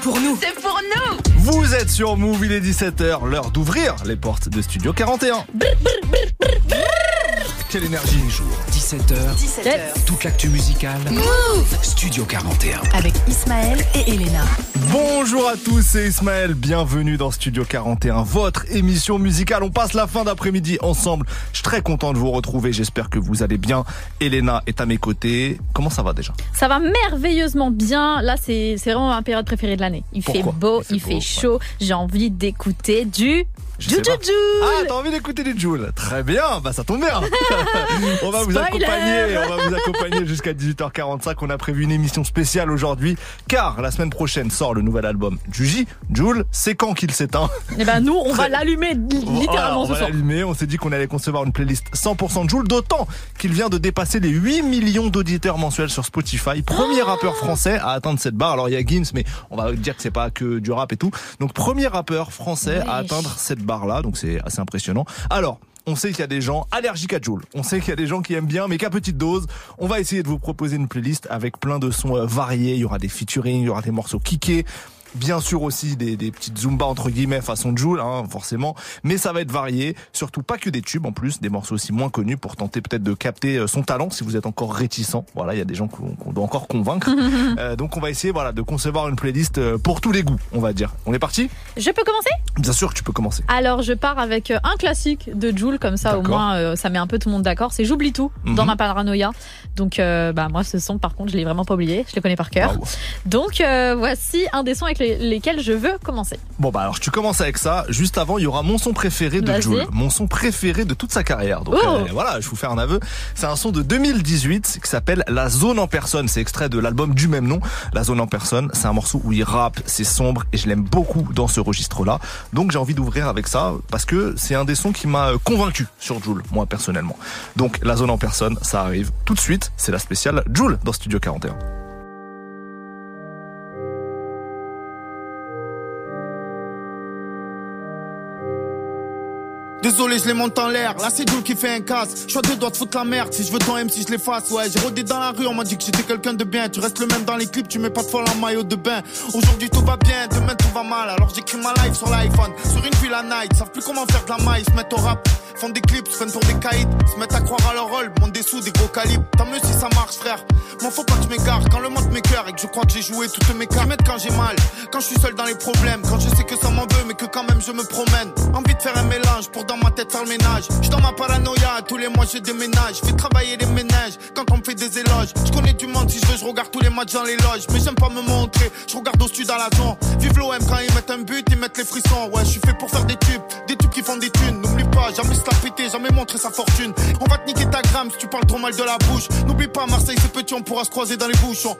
pour nous. C'est pour nous. Vous êtes sur Move, il est 17h, l'heure d'ouvrir les portes de Studio 41. Quelle énergie il joue 17h, 17h. toute l'actu musicale. Studio 41. Avec Ismaël et Elena. Bonjour à tous, c'est Ismaël, bienvenue dans Studio 41, votre émission musicale. On passe la fin d'après-midi ensemble. Je suis très content de vous retrouver, j'espère que vous allez bien. Elena est à mes côtés. Comment ça va déjà? Ça va merveilleusement bien. Là, c'est c'est vraiment ma période préférée de l'année. Il fait beau, Il il fait chaud. J'ai envie d'écouter du. Du. Ah, t'as envie d'écouter des Jules Très bien, bah ça tombe bien. on va vous accompagner, on va vous accompagner jusqu'à 18h45. On a prévu une émission spéciale aujourd'hui, car la semaine prochaine sort le nouvel album Juji. Jules, c'est quand qu'il s'éteint? Eh ben, nous, on va l'allumer Voilà, littéralement on ce va l'allumer. On s'est dit qu'on allait concevoir une playlist 100% de Joule, d'autant qu'il vient de dépasser les 8 millions d'auditeurs mensuels sur Spotify. Premier rappeur français à atteindre cette barre. Alors il y a Gims, mais on va dire que c'est pas que du rap et tout. Donc premier rappeur français à atteindre cette barre-là. Donc c'est assez impressionnant. Alors. On sait qu'il y a des gens allergiques à Joule. On sait qu'il y a des gens qui aiment bien, mais qu'à petite dose. On va essayer de vous proposer une playlist avec plein de sons euh, variés. Il y aura des featuring, il y aura des morceaux kickés. Bien sûr aussi des, des petites zumba entre guillemets façon Joule, hein, forcément. Mais ça va être varié, surtout pas que des tubes en plus, des morceaux aussi moins connus pour tenter peut-être de capter euh, son talent si vous êtes encore réticent. Voilà, il y a des gens qu'on qu'on doit encore convaincre. Euh, donc on va essayer voilà de concevoir une playlist euh, pour tous les goûts, on va dire. On est parti? Je peux commencer? Bien sûr que tu peux commencer. Alors, je pars avec euh, un classique de Joule, comme ça, au moins, euh, ça met un peu tout le monde d'accord. C'est J'oublie tout Mhm. dans ma paranoïa. Donc, euh, bah, moi, ce son, par contre, je l'ai vraiment pas oublié. Je le connais par cœur. Donc, euh, voici un des sons avec lesquels je veux commencer. Bon bah alors tu commences avec ça. Juste avant, il y aura mon son préféré de Vas-y. Jul, mon son préféré de toute sa carrière. Donc Oh. euh, voilà, je vous fais un aveu. C'est un son de 2018 qui s'appelle La Zone en personne. C'est extrait de l'album du même nom. La Zone en personne, c'est un morceau où il rappe, c'est sombre et je l'aime beaucoup dans ce registre-là. Donc j'ai envie d'ouvrir avec ça parce que c'est un des sons qui m'a euh, convaincu sur Joule, moi personnellement. Donc La Zone en personne, ça arrive tout de suite. C'est la spéciale Joule dans Studio 41. Désolé, je les monte en l'air. Là, c'est Jules qui fait un casse. Je suis doigts de foutre la merde. Si je veux ton M, si je l'efface. Ouais, j'ai rodé dans la rue. On m'a dit que j'étais quelqu'un de bien. Tu restes le même dans les clips. Tu mets pas de folle en maillot de bain. Aujourd'hui, tout va bien. Demain, tout va mal. Alors, j'écris ma life sur l'iPhone. Sur une ville à night. Savent plus comment faire de la maille. Se mettent au rap. Font des clips. Se prennent pour des caïds. Se mettent à croire à leur rôle. Montent des sous, des gros calibres. Tant mieux si ça marche, frère. M'en faut pas que je m'égare. Quand le monde m'écœure et que je crois que j'ai joué toutes mes cartes. Quand j'ai mal. Quand je suis seul dans les problèmes. Quand je sais que ça m'en veut, mais que quand même je me promène. Envie de faire un mélange pour dans ma tête faire le ménage. Je dans ma paranoïa, tous les mois je déménage. Fais travailler les ménages quand on me fait des éloges. Je connais du monde si je veux, je regarde tous les matchs dans les loges. Mais j'aime pas me montrer, je regarde au-dessus dans la zone. Vive l'OM quand ils mettent un but, ils mettent les frissons. Ouais, je suis fait pour faire des tubes, des tubes qui font des thunes. N'oublie pas, jamais se la péter, jamais montrer sa fortune. On va te niquer ta gramme si tu parles trop mal de la bouche. N'oublie pas, Marseille c'est petit, on pourra se croiser dans les bouchons.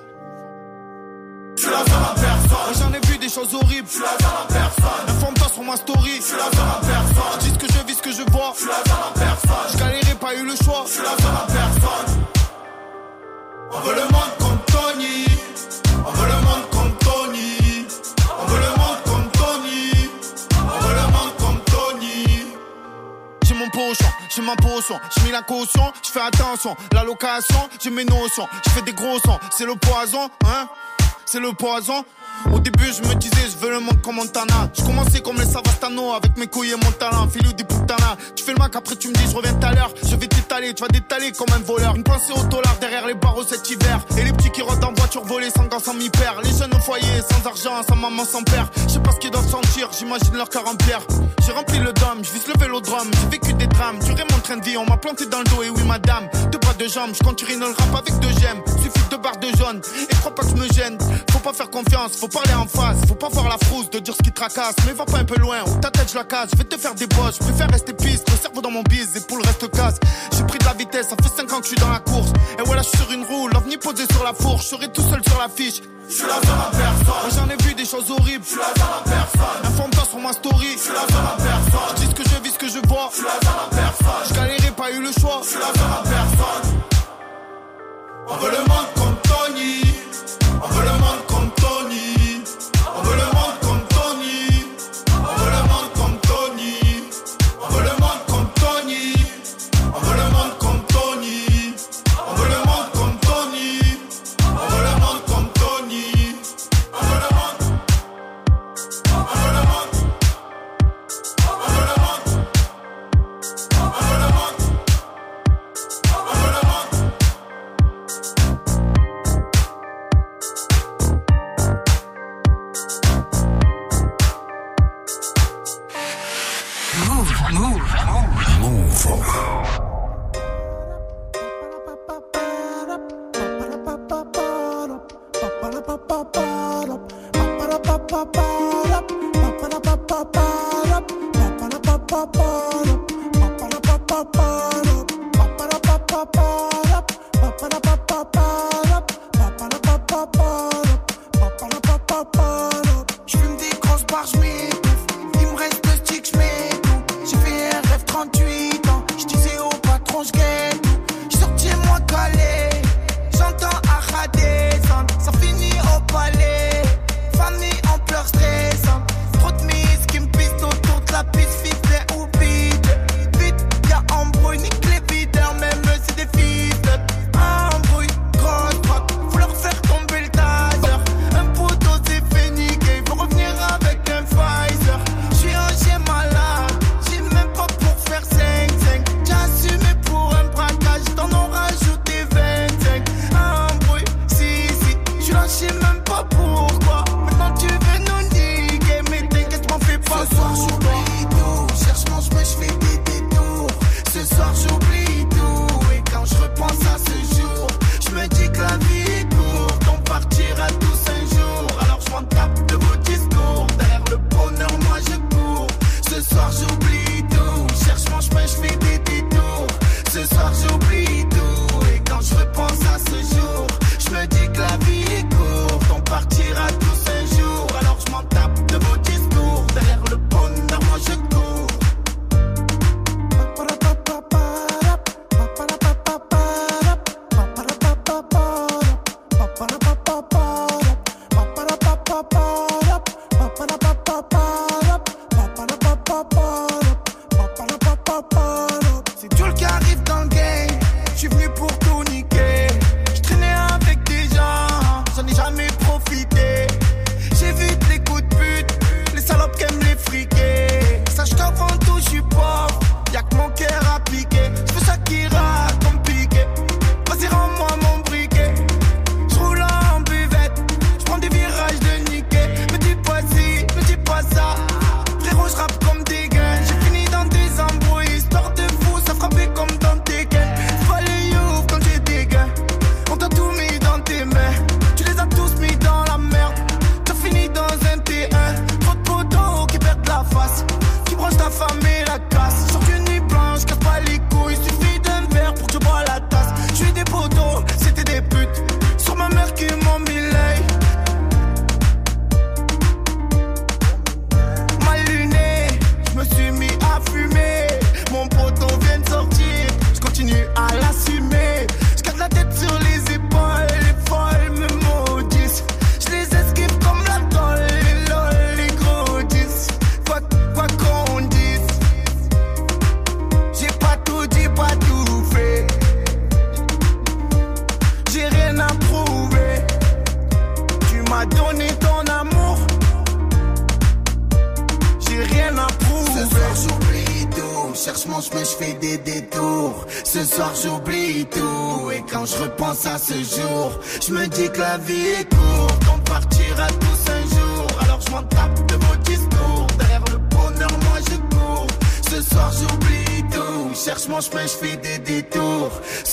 Je suis la à personne. J'en ai vu des choses horribles. Je suis la à personne. Informe-toi sur ma story. Je suis la à personne. Dis que je que je vois. Je suis la seule personne. Je galérais, pas eu le choix. Je suis la seule personne. On veut le monde comme Tony. On veut le monde comme Tony. On veut le monde comme Tony. On veut le monde comme Tony. J'ai mon pochon, j'ai ma potion, j'ai mis la caution, je fais attention, la location, j'ai mes notions, je fais des gros sons, c'est le poison, hein C'est le poison au début, je me disais, je veux le monde comme Montana. Je commençais comme les Savastano avec mes couilles et mon talent. Filou des putanas. Tu fais le mac, après tu me dis, je reviens tout à l'heure. Je vais t'étaler, tu vas détaler comme un voleur. Une pensée au dollar derrière les barreaux cet hiver. Et les petits qui rôdent en voiture volée sans gants, sans mi-père. Les jeunes au foyer, sans argent, sans maman, sans père. Je sais pas ce qu'ils doivent sentir, j'imagine leur cœur en pierre. J'ai rempli le dôme, je vise le vélodrome. J'ai vécu des drames, duré mon train de vie. On m'a planté dans le dos, et oui, madame. Deux bras de jambes, je continue le rap avec deux gemmes. Suffit de barres de jaune. Et crois pas que je me gêne. Faut pas faire confiance, faut parler en face. Faut pas voir la frousse de dire ce qui tracasse. Mais va pas un peu loin, ou ta tête je la casse. Je vais te faire des bosses, je préfère rester piste. Le cerveau dans mon bise, et pour le reste casse. J'ai pris de la vitesse, ça fait 5 ans que je suis dans la course. Et voilà, je suis sur une roue, l'ovni posé sur la fourche. Je serai tout seul sur l'affiche. Je suis la seule personne. J'en ai vu des choses horribles. Je suis la seule personne. Informe-toi sur ma story. Je suis la seule personne. Je dis ce que je vis, ce que je vois. Je suis la personne. Je galérais, pas eu le choix. Je suis la seule personne. On veut le monde comme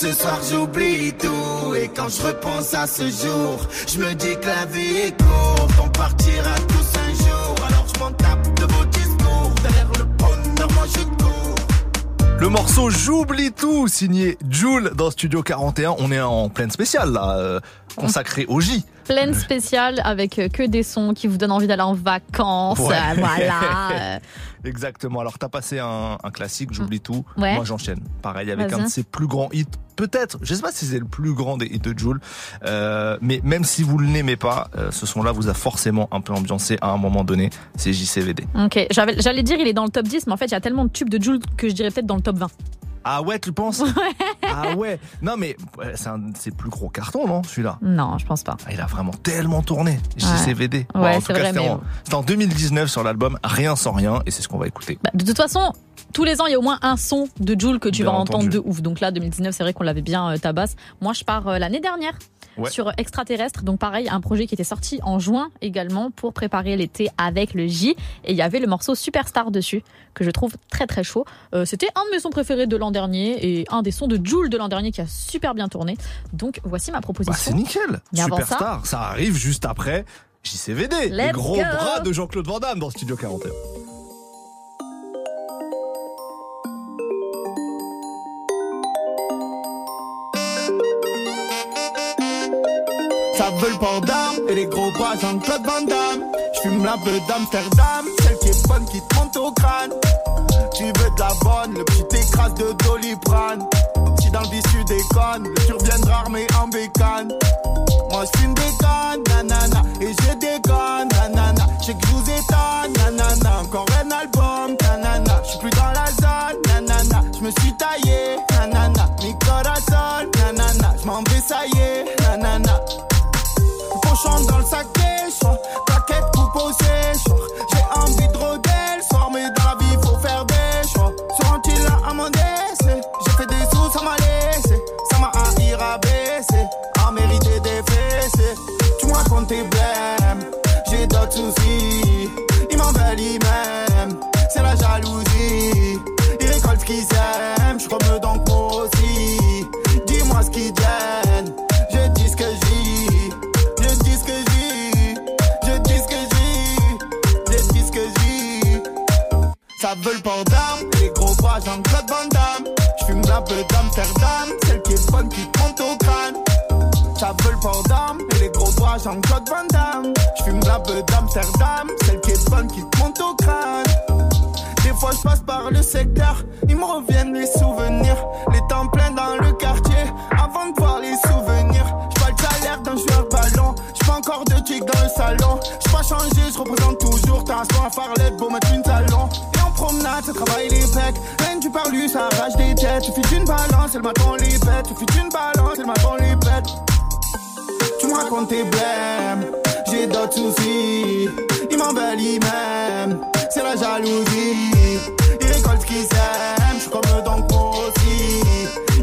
Ce soir j'oublie tout, et quand je repense à ce jour, je me dis que la vie est courte, on partira tous un jour. Alors je m'en tape de vos discours, derrière le bonheur moi je cours. Le morceau J'oublie tout, signé Joule dans Studio 41. On est en pleine spéciale là, euh, consacré au J. Pleine spéciale avec euh, que des sons qui vous donnent envie d'aller en vacances. Ouais. euh, voilà. Exactement. Alors t'as passé un, un classique, J'oublie tout. Ouais. Moi j'enchaîne. Pareil avec un de ses plus grands hits. Peut-être, je sais pas si c'est le plus grand des hits de Joule, euh, mais même si vous le n'aimez pas, euh, ce son-là vous a forcément un peu ambiancé à un moment donné. C'est JCVD. Ok, j'allais dire il est dans le top 10, mais en fait il y a tellement de tubes de Jules que je dirais peut-être dans le top 20. Ah ouais, tu penses Ah ouais. Non mais c'est un de ses plus gros cartons, non Celui-là? Non, je pense pas. Ah, Il a vraiment tellement tourné. JCVD. Bon, Ouais, en c'est tout cas, vrai, c'était mais- en, c'était en 2019 sur l'album Rien sans rien et c'est ce qu'on va écouter. Bah, de toute façon, tous les ans, il y a au moins un son de Jules que tu Bien vas entendre entendu. de ouf. Donc là, 2019, c'est vrai qu'on l'avait bien euh, tabasse. Moi, je pars euh, l'année dernière Ouais. sur Extraterrestre. Donc pareil, un projet qui était sorti en juin également pour préparer l'été avec le J. Et il y avait le morceau Superstar dessus, que je trouve très très chaud. Euh, C'était un de mes sons préférés de l'an dernier et un des sons de Jules de l'an dernier qui a super bien tourné. Donc voici ma Bah, c'est proposition. nickel. Mais avant Superstar, ça... arrive juste après JCVD, les gros go. bras de Jean-Claude Van Damme dans Studio 41. Ça veut le port d'armes et les gros bras Jean-Claude Van Damme. J'fume la beuh d'Amsterdam, celle qui est bonne qui te monte au crâne. Tu veux de la bonne, le petit écrase de Doliprane. Si dans le tu déconnes, tu reviendras armé en bécane. Moi j'fume des cannes, nanana, et je déconne, nanana. J'sais que je vous étonne, nanana. Encore un album, nanana. J'suis plus dans la zone, nanana. J'me suis taillé, nanana. Mi corazon, nanana. J'm'en vais, ça y est, nanana. Pochon dans le sac plaquette coupe au séchoir. J'ai envie de rabaissé, à mériter des fessées. Tu me racontes tes blèmes, j'ai d'autres soucis. Ils m'en veulent, ils m'aiment, c'est la jalousie. Ils récoltent ce qu'ils aiment, je eux donc moi aussi. Dis-moi ce qu'ils deviennent, je dis ce que dis. Je dis ce que je dis, je dis ce que je dis, je dis ce que je dis. Ça veut le port les gros bras Jean-Claude Van Damme. J'fume la beuh d'Amsterdam, celle qui est bonne qui Ça veut le port et les gros bras Jean-Claude Van Damme. J'fume la beuh d'Amsterdam, celle qui est bonne qui te monte au crâne. Des fois je passe par le secteur, ils me reviennent les souvenirs. Les temps pleins dans le quartier, avant de voir les souvenirs. J'pas le salaire d'un joueur ballon, j'pas encore de tic dans le salon. J'pas changé, je représente toujours. T'as un à Farlette, beau mettre une talon. Et en promenade, ça travaille les pecs. Rien du parlu, ça arrache des têtes. Suffit d'une balance, elle m'attend les bêtes. Suffit d'une balance, elle m'attend les bêtes. Me racontes tes blèmes, j'ai d'autres soucis. Ils m'en veulent, ils m'aiment, c'est la jalousie. Ils récoltent ce qu'ils aiment, je suis comme moi aussi.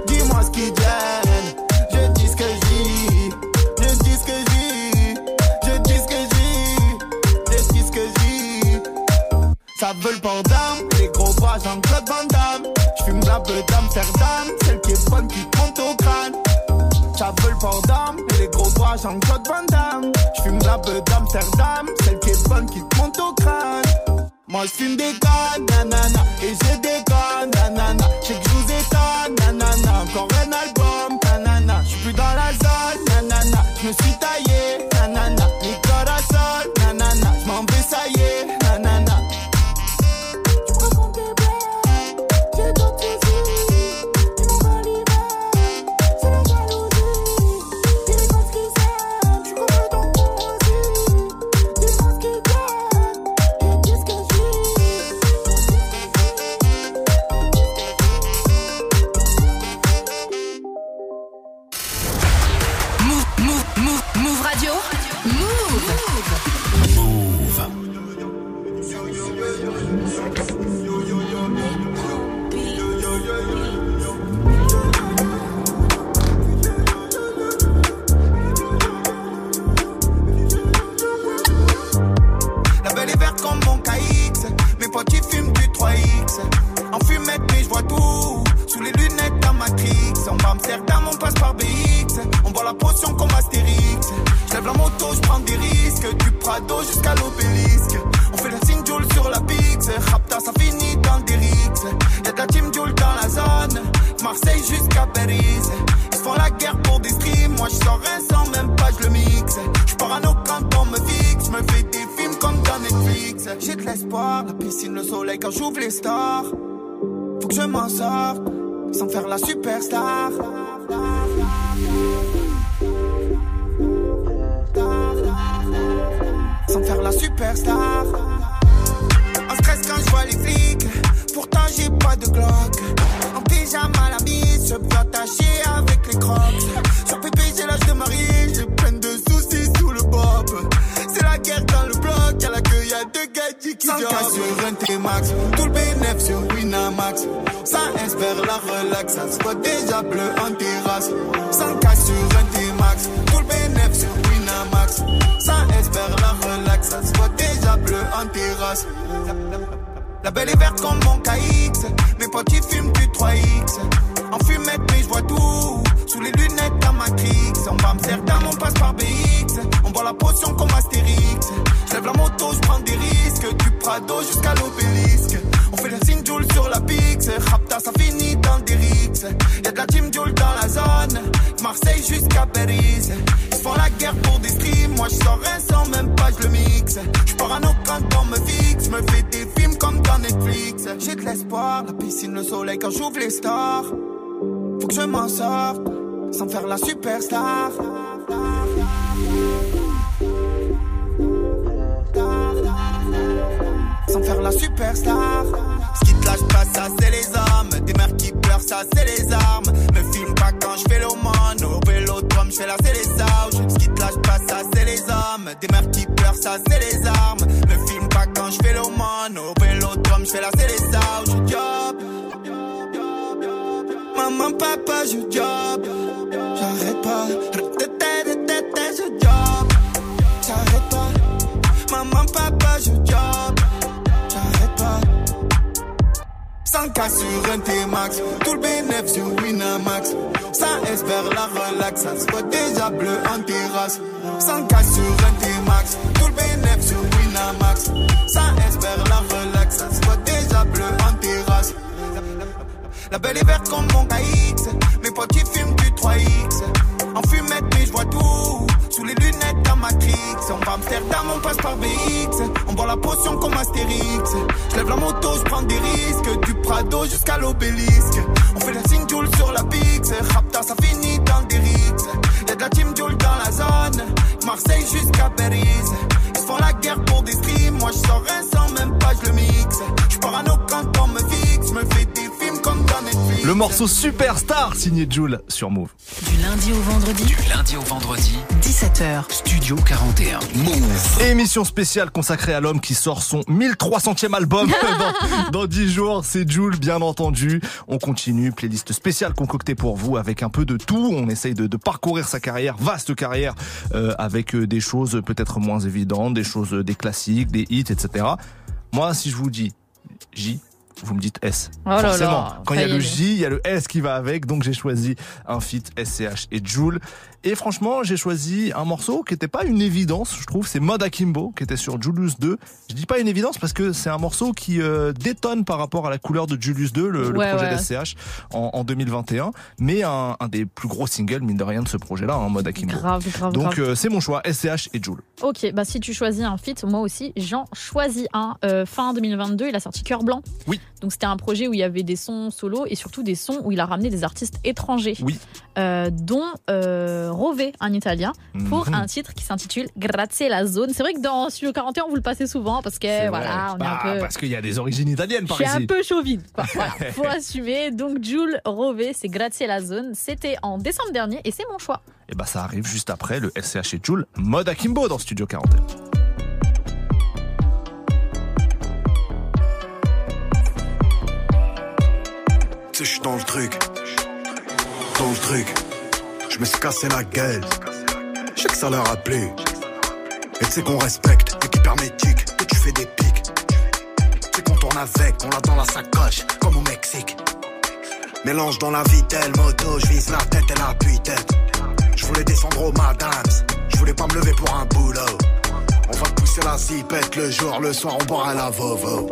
Dis-moi ce qu'ils deviennent, je dis ce que dis. Je dis ce que dis, je dis ce que dis, je dis ce que je dis. Ça veut le port d'armes, les gros bras Jean-Claude Van Damme. J'fume la beuh d'Amsterdam, celle qui est bonne qui te monte au crâne. Veut le port les gros bras Jean-Claude Van Damme. J'fume la beuh d'Amsterdam, celle qui est bonne qui te monte au crâne. Moi j'fume des cannes, nanana, et j'ai des cannes, nanana. Papa, je job. J'arrête pas. Je job. J'arrête pas. Maman, papa, je. J'arrête pas. 100 cas sur un T-Max. Tout le bénéfice sur Winamax. Ça espère la relax. Ça se voit déjà bleu en terrasse. 100 cas sur un T-Max. Tout le bénéfice sur Winamax. Ça espère la relax. Ça se voit déjà bleu en terrasse. La belle est verte comme mon KX. Mes potes ils fument du 3X. En fumette, mais je vois tout. Sous les lunettes dans Matrix. On va Amsterdam, on passe par BX. On boit la potion comme Astérix. Je lève la moto, je prends des risques. Du Prado jusqu'à l'obélisque. On fait la signe sur la Pix. Rapta, ça finit dans des rixes. Y'a de la team Joule dans la zone. Marseille jusqu'à Paris. Ils font la guerre pour des streams. Moi, je sors sans même pas, je le mixe. Je parano quand on me fixe. Me fais des films. Le morceau Superstar signé Joule sur Move. Du lundi au vendredi, Du lundi au vendredi, 17h. Studio 41. Move. Émission spéciale consacrée à l'homme qui sort son 1300e album dans, dans 10 jours. C'est Joule, bien entendu. On continue, playlist spéciale concoctée pour vous avec un peu de tout. On essaye de, de parcourir sa carrière, vaste carrière, euh, avec euh, des choses peut-être moins évidentes, des choses, euh, des classiques, des hits, etc. Moi, si je vous dis J, vous me dites S. Oh là là, Forcément, quand il y a le. J, il y a le S qui va avec, donc j'ai choisi un feat SCH et Joule. Et franchement, j'ai choisi un morceau qui n'était pas une évidence, je trouve. C'est Mode Akimbo, qui était sur Julius 2. Je dis pas une évidence parce que c'est un morceau qui euh, détonne par rapport à la couleur de Julius 2, le, projet ouais. d'SCH, en, en 2021. Mais un, un des plus gros singles, mine de rien, de ce projet-là, hein, Mode Akimbo. Grave, grave, Donc euh, c'est mon choix, SCH et Joule. Ok, bah si tu choisis un feat, moi aussi, j'en choisis un. Euh, fin 2022, il a sorti Cœur Blanc. Oui. Donc c'était un projet où il y avait des sons solo et surtout des sons où il a ramené des artistes étrangers. Oui. Euh, dont euh, Rové, un italien, pour Mhm. un titre qui s'intitule Grazie la zone. C'est vrai que dans Studio 41, on vous le passez souvent parce que voilà, on Bah, est un peu. Parce qu'il y a des origines italiennes Je par suis ici. un peu chauvine. quoi. Voilà, faut assumer. Donc, Jules Rové, c'est Grazie la zone. C'était en décembre dernier et c'est mon choix. Et bah ça arrive juste après le SCH et Joule, Mode Akimbo dans Studio 41. sais, je suis dans le truc. Dans le truc. Je me suis cassé la gueule. Je sais que ça leur a plu. Et tu sais qu'on respecte, équipe hermétique, que tu fais des pics. Tu sais qu'on tourne avec, on l'a dans la sacoche, comme au Mexique. Mélange dans la vitelle, moto, je vise la tête et la tête Je voulais descendre au Madams, je voulais pas me lever pour un boulot. On va pousser la zipette le jour, le soir on boira la vovo.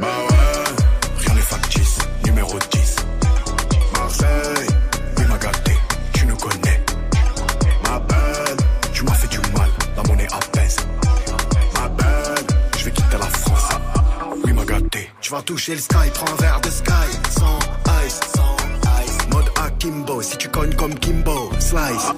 Bah. Tu vas toucher le sky, prends un verre de sky. Sans ice, sans ice. Mode Akimbo, si tu cognes comme Kimbo, slice.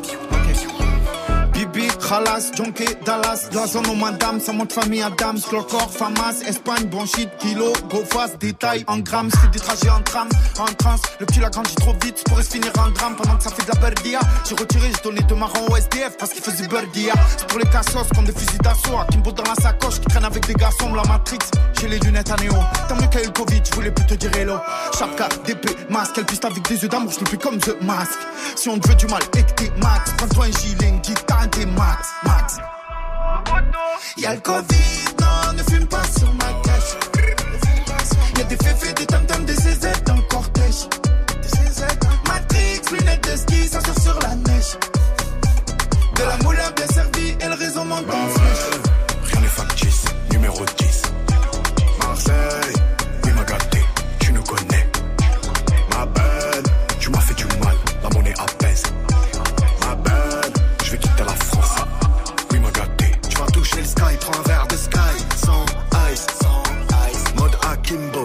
Bibi, Khalas, Jonké, Dallas, la zone aux madame, ça monte famille Adams, Clocor, Famas, Espagne, Bronchite, Kilo, go fast, détail en grammes, c'est des trajets en tram, en trans, le petit l'a grandi trop vite, pourrait se finir en drame pendant que ça fait de la berdia. J'ai retiré, j'ai donné deux marrons au SDF parce qu'il faisait berdia. C'est pour les cassos comme des fusils d'assaut, Kimbo dans la sacoche, qui traîne avec des garçons, la Matrix, j'ai les lunettes à néo. Tant mieux a eu le Covid, je voulais plus te dire hello. Chapka, d'épée, masque, elle piste avec des yeux d'amour, je le plus comme The Mask. Si on te veut du mal et que t'es max, prends-toi un gilet, une guitare, t'es max, max. Y'a le Covid, non, ne fume pas sur ma cache. Y'a des féfés, des tam des CZ dans le cortège. Matrix, lunettes de ski, ça sort sur la neige. De la moula bien servie et le réseau monte en. Rien n'est factice, numéro 10. Marseille, oui m'a gâté, tu nous connais. Ma belle, tu m'as fait du mal, la monnaie apaise.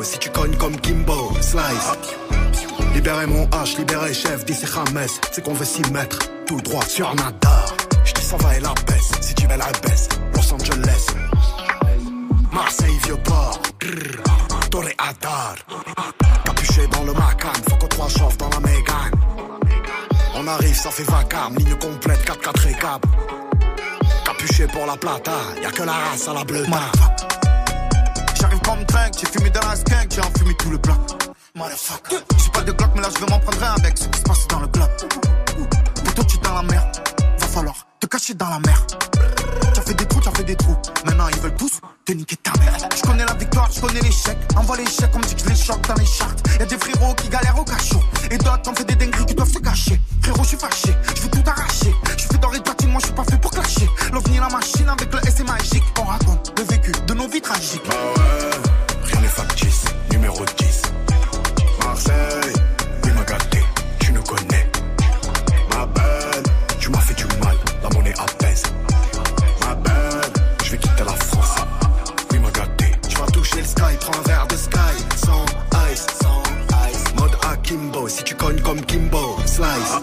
Si tu cognes comme Kimbo, slice. Libérez mon H, libérez chef, d'ici James. C'est qu'on veut s'y mettre, tout droit sur Nadar. J'dis ça va et la baisse, si tu veux la baisse. Los Angeles, Marseille, vieux port. Toré Adar. Capuché dans le Macan, faut que trois chauffes dans la Mégane. On arrive, ça fait vacarme, ligne complète, 4-4 et cap. Capuché pour la plata, y'a que la race à la bleue. Comme j'ai fumé dans la skunk, j'ai enfumé tout le plat. Motherfucker. J'ai pas de Glock, mais là je vais m'en prendre un avec ce qui se passe dans le club. Pour toi, tu dans la mer, va falloir te cacher dans la mer. Fait des trous, tu as fait des trous. Maintenant, ils veulent tous te niquer ta mère. Je connais la victoire, je connais l'échec. Envoie l'échec, on me dit que je les choque dans les charts. Y'a des frérots qui galèrent au cachot. Et d'autres, on fait des dingueries qui doivent se cacher. Frérot, je suis fâché, je veux tout arracher. Je fais doré de moi je suis pas fait pour clasher. L'ovni, la machine avec le S est magique. On raconte le vécu de nos vies tragiques. Bah rien n'est factice, numéro 10. Marseille, oui m'a gâté, tu nous connais. Ma belle, tu m'as fait du mal, la monnaie apaise. Mode Akimbo, si tu cognes comme Kimbo, slice.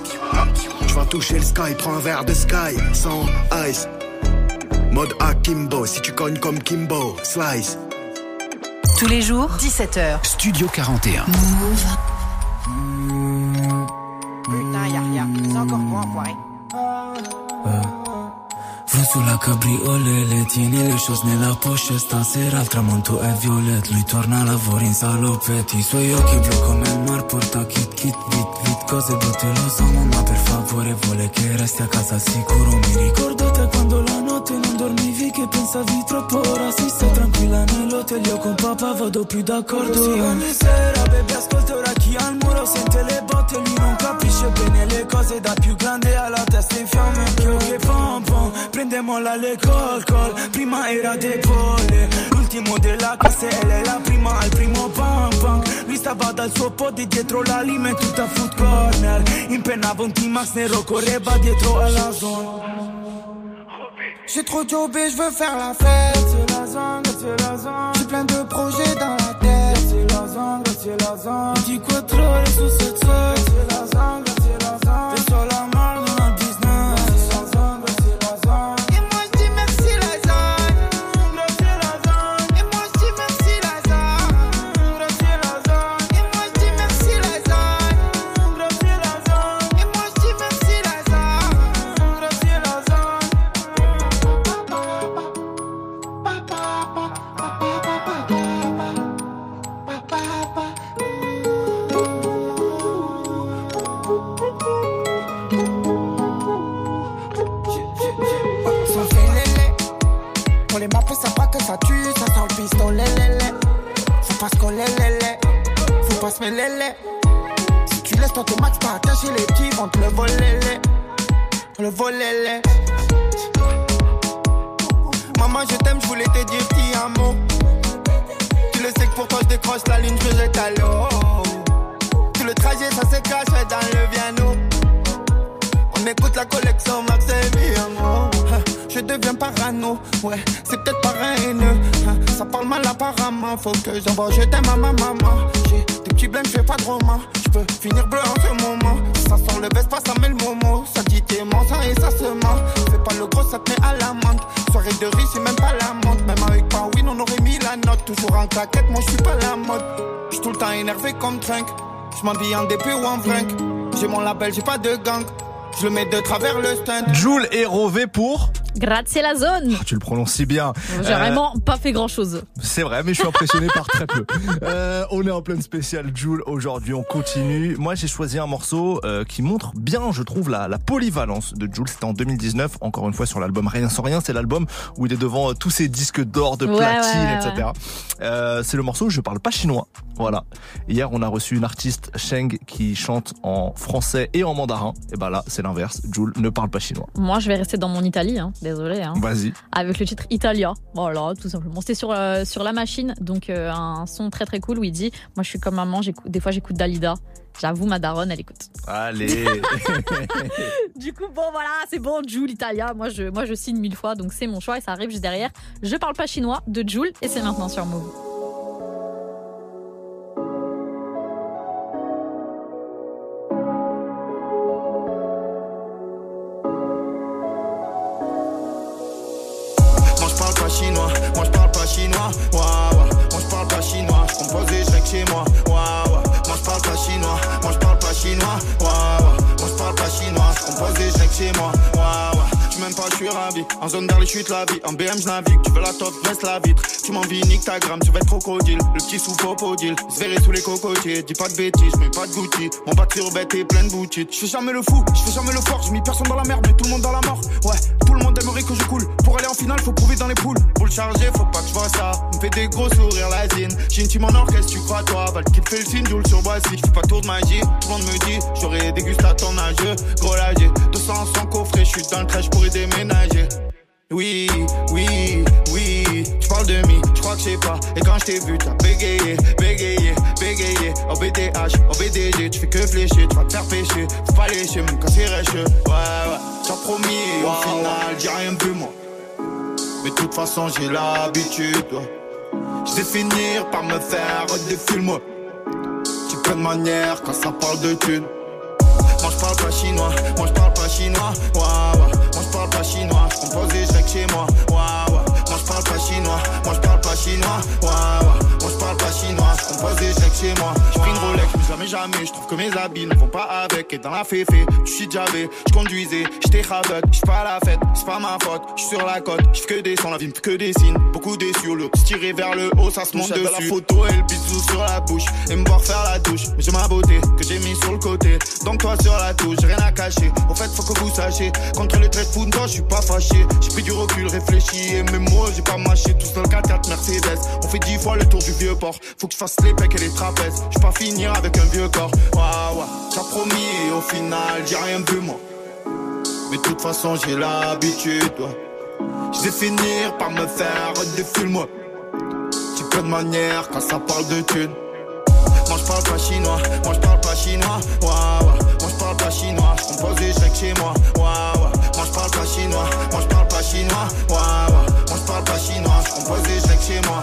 Tu vas toucher le sky, prends un verre de sky. Sans ice. Mode Akimbo, si tu cognes comme Kimbo, slice. Tous les jours, 17h. Studio 41. Vând sulla cabriolele Tieni le choses nella poche Stasera il tramonto è violet Lui torna a lavoro in salopetti I suoi occhi blu come mar Porta kit kit vit vit Cose brutte lo so mamma per favore Vuole che resti a casa sicuro Mi ricordo te quando la notte non dormivi Che pensavi troppo ora Si stai tranquilla nell'hotel Io con papà vado più d'accordo. Sì ogni sera baby ascolta ora chi al muro Sente le botte Lui non capisce bene le cose Da più grande alla testa in fiamme Anch'io che pom pom Prendemola le col col Prima era debole L'ultimo della classe e lei la prima al primo pam pam Lui stava dal suo podi dietro la lima e tutta food corner Impennava un T-Max nero correva dietro alla zona J'ai trop jobé, je veux faire la fête. C'est la zone, c'est la zone. J'ai plein de projets dans la tête. C'est la zone, c'est la zone. Di quattro ore su Si tu laisses ton max pas attacher les petits, vont te le voler. Le voler. Maman, je t'aime, je voulais te dire petit un mot. Tu le sais que pour toi, je décroche la ligne, je jette à l'eau. Tout le trajet, ça se cache dans le piano. On écoute la collection Max et. Je deviens parano, ouais, c'est peut-être pas haineux. Ça parle mal apparemment, faut que j'envoie. Je t'aime à ma maman. J'ai des petits blèmes, fais pas de roman. Je peux finir bleu en ce moment. Ça sent le veste, pas ça met le momo. Ça dit t'es mensonge et ça se ment. Fais pas le gros, ça te met à la menthe. Soirée de riz, c'est même pas la montre. Même avec pas win, on aurait mis la note. Toujours en claquette, moi je suis pas la mode. Je tout le temps énervé comme Trunk. Je m'habille en DP ou en vrink. J'ai mon label, j'ai pas de gang. Je le mets de travers le stunt. Joule et Rové pour Grazie la zone. Tu le prononces si bien. J'ai Euh, vraiment pas fait grand chose. C'est vrai, mais je suis impressionné par très peu. Euh, on est en pleine spéciale Joule aujourd'hui, on continue. Moi, j'ai choisi un morceau euh, qui montre bien, je trouve, la, la polyvalence de Joule. C'était en 2019, encore une fois sur l'album Rien sans rien. C'est l'album où il est devant tous ces disques d'or, de platine, ouais, ouais, etc. C'est le morceau où je parle pas chinois. Voilà. Hier, on a reçu une artiste Sheng qui chante en français et en mandarin. Et ben là, c'est l'inverse. Joule ne parle pas chinois. Moi, je vais rester dans mon Italie, hein. Désolé. Hein. Vas-y. Avec le titre Italia. Voilà, tout simplement. C'était sur, euh, sur la machine, donc euh, un son très très cool où il dit Moi, je suis comme maman, des fois j'écoute Dalida. J'avoue, ma daronne, elle écoute. Allez. Du coup, bon, voilà, c'est bon, Joule, Italia. Moi je, moi, je signe mille fois, donc c'est mon choix et ça arrive juste derrière. Je parle pas chinois de Joule et c'est maintenant sur Move. Waouh, waouh. moi je parle pas chinois, je compose des chèques chez moi, en zone vers les chutes la vie, en BM je navigue, tu veux la top, baisse la vitre, tu m'envies, nique ta gramme, tu vas être crocodile, le petit sous popodile, se verrait sous les cocotiers, dis pas de bêtises, mais pas de Gucci, mon bac bête est plein de boutiques, je fais jamais le fou, je fais jamais le fort, je personne dans la merde, mais tout le monde dans la mort, ouais, tout le monde aimerait que je coule, pour aller en finale faut prouver dans les poules, pour le charger faut pas que je vois ça, me fait des gros sourires la zine, j'ai une team en orchestre, tu crois toi, Val qui fait le signe, Joule sur Boissy, je pas tour de magie, tout le monde me dit, j'aurais dégusté à ton âge, gros lagier, 200 sans coffret, je suis dans le crèche pour y déménager. Oui, oui, oui, tu parles de mi, je crois que je sais pas. Et quand je t'ai vu, t'as bégayé, bégayé, bégayé. Au BDH, au BDG, tu fais que flécher, tu vas te faire pêcher. Faut pas lécher, mon cas c'est rêche. Ouais, ouais, t'as promis, au final, j'ai rien vu moi. Mais de toute façon, j'ai l'habitude, ouais. Je vais finir par me faire des films, Tu plein de manière quand ça parle de thunes. Moi je parle pas chinois, moi je parle chinois, waouh, waouh. moi je parle pas chinois, je compose des chez moi, waouh, waouh. moi je parle pas chinois, moi je parle pas chinois, waouh, parle pas chinois, je compose des chèques chez moi, je une Rolex, mais jamais jamais, je trouve que mes habits ne vont pas avec, et dans la féfé, tu suis javé, je conduisais, j'étais rabec, je pas à la fête, c'est pas ma faute, je suis sur la côte, je fais que des sons, la vie me que des signes, beaucoup le petit tiré vers le haut, ça se monte dessus, la photo et le bisou sur la bouche, et me voir faire la douche, mais j'ai ma beauté, que j'ai mis sur le côté, donc toi sur la touche, rien à cacher, au fait faut que vous sachiez, contre les traits de je suis pas fâché, j'ai pris du recul, réfléchi, et mes mots j'ai pas mâché, tout seul 4 Mercedes, on fait 10 fois le tour du vieux faut que je fasse les pecs et les trapèzes, je pas finir avec un vieux corps, waouh, waouh, t'as promis, et au final j'ai rien vu moi, mais de toute façon j'ai l'habitude, ouais. Je vais finir par me faire des films, ouais. J'ai plein de manière quand ça parle de thunes. Moi je parle pas chinois, moi je parle pas chinois, waouh, waouh. Moi je parle pas chinois, je compose des chèques chez moi, waouh, waouh. Moi je parle pas chinois, moi je parle pas chinois, waouh, waouh. Moi je parle pas chinois, je compose des chèques chez moi,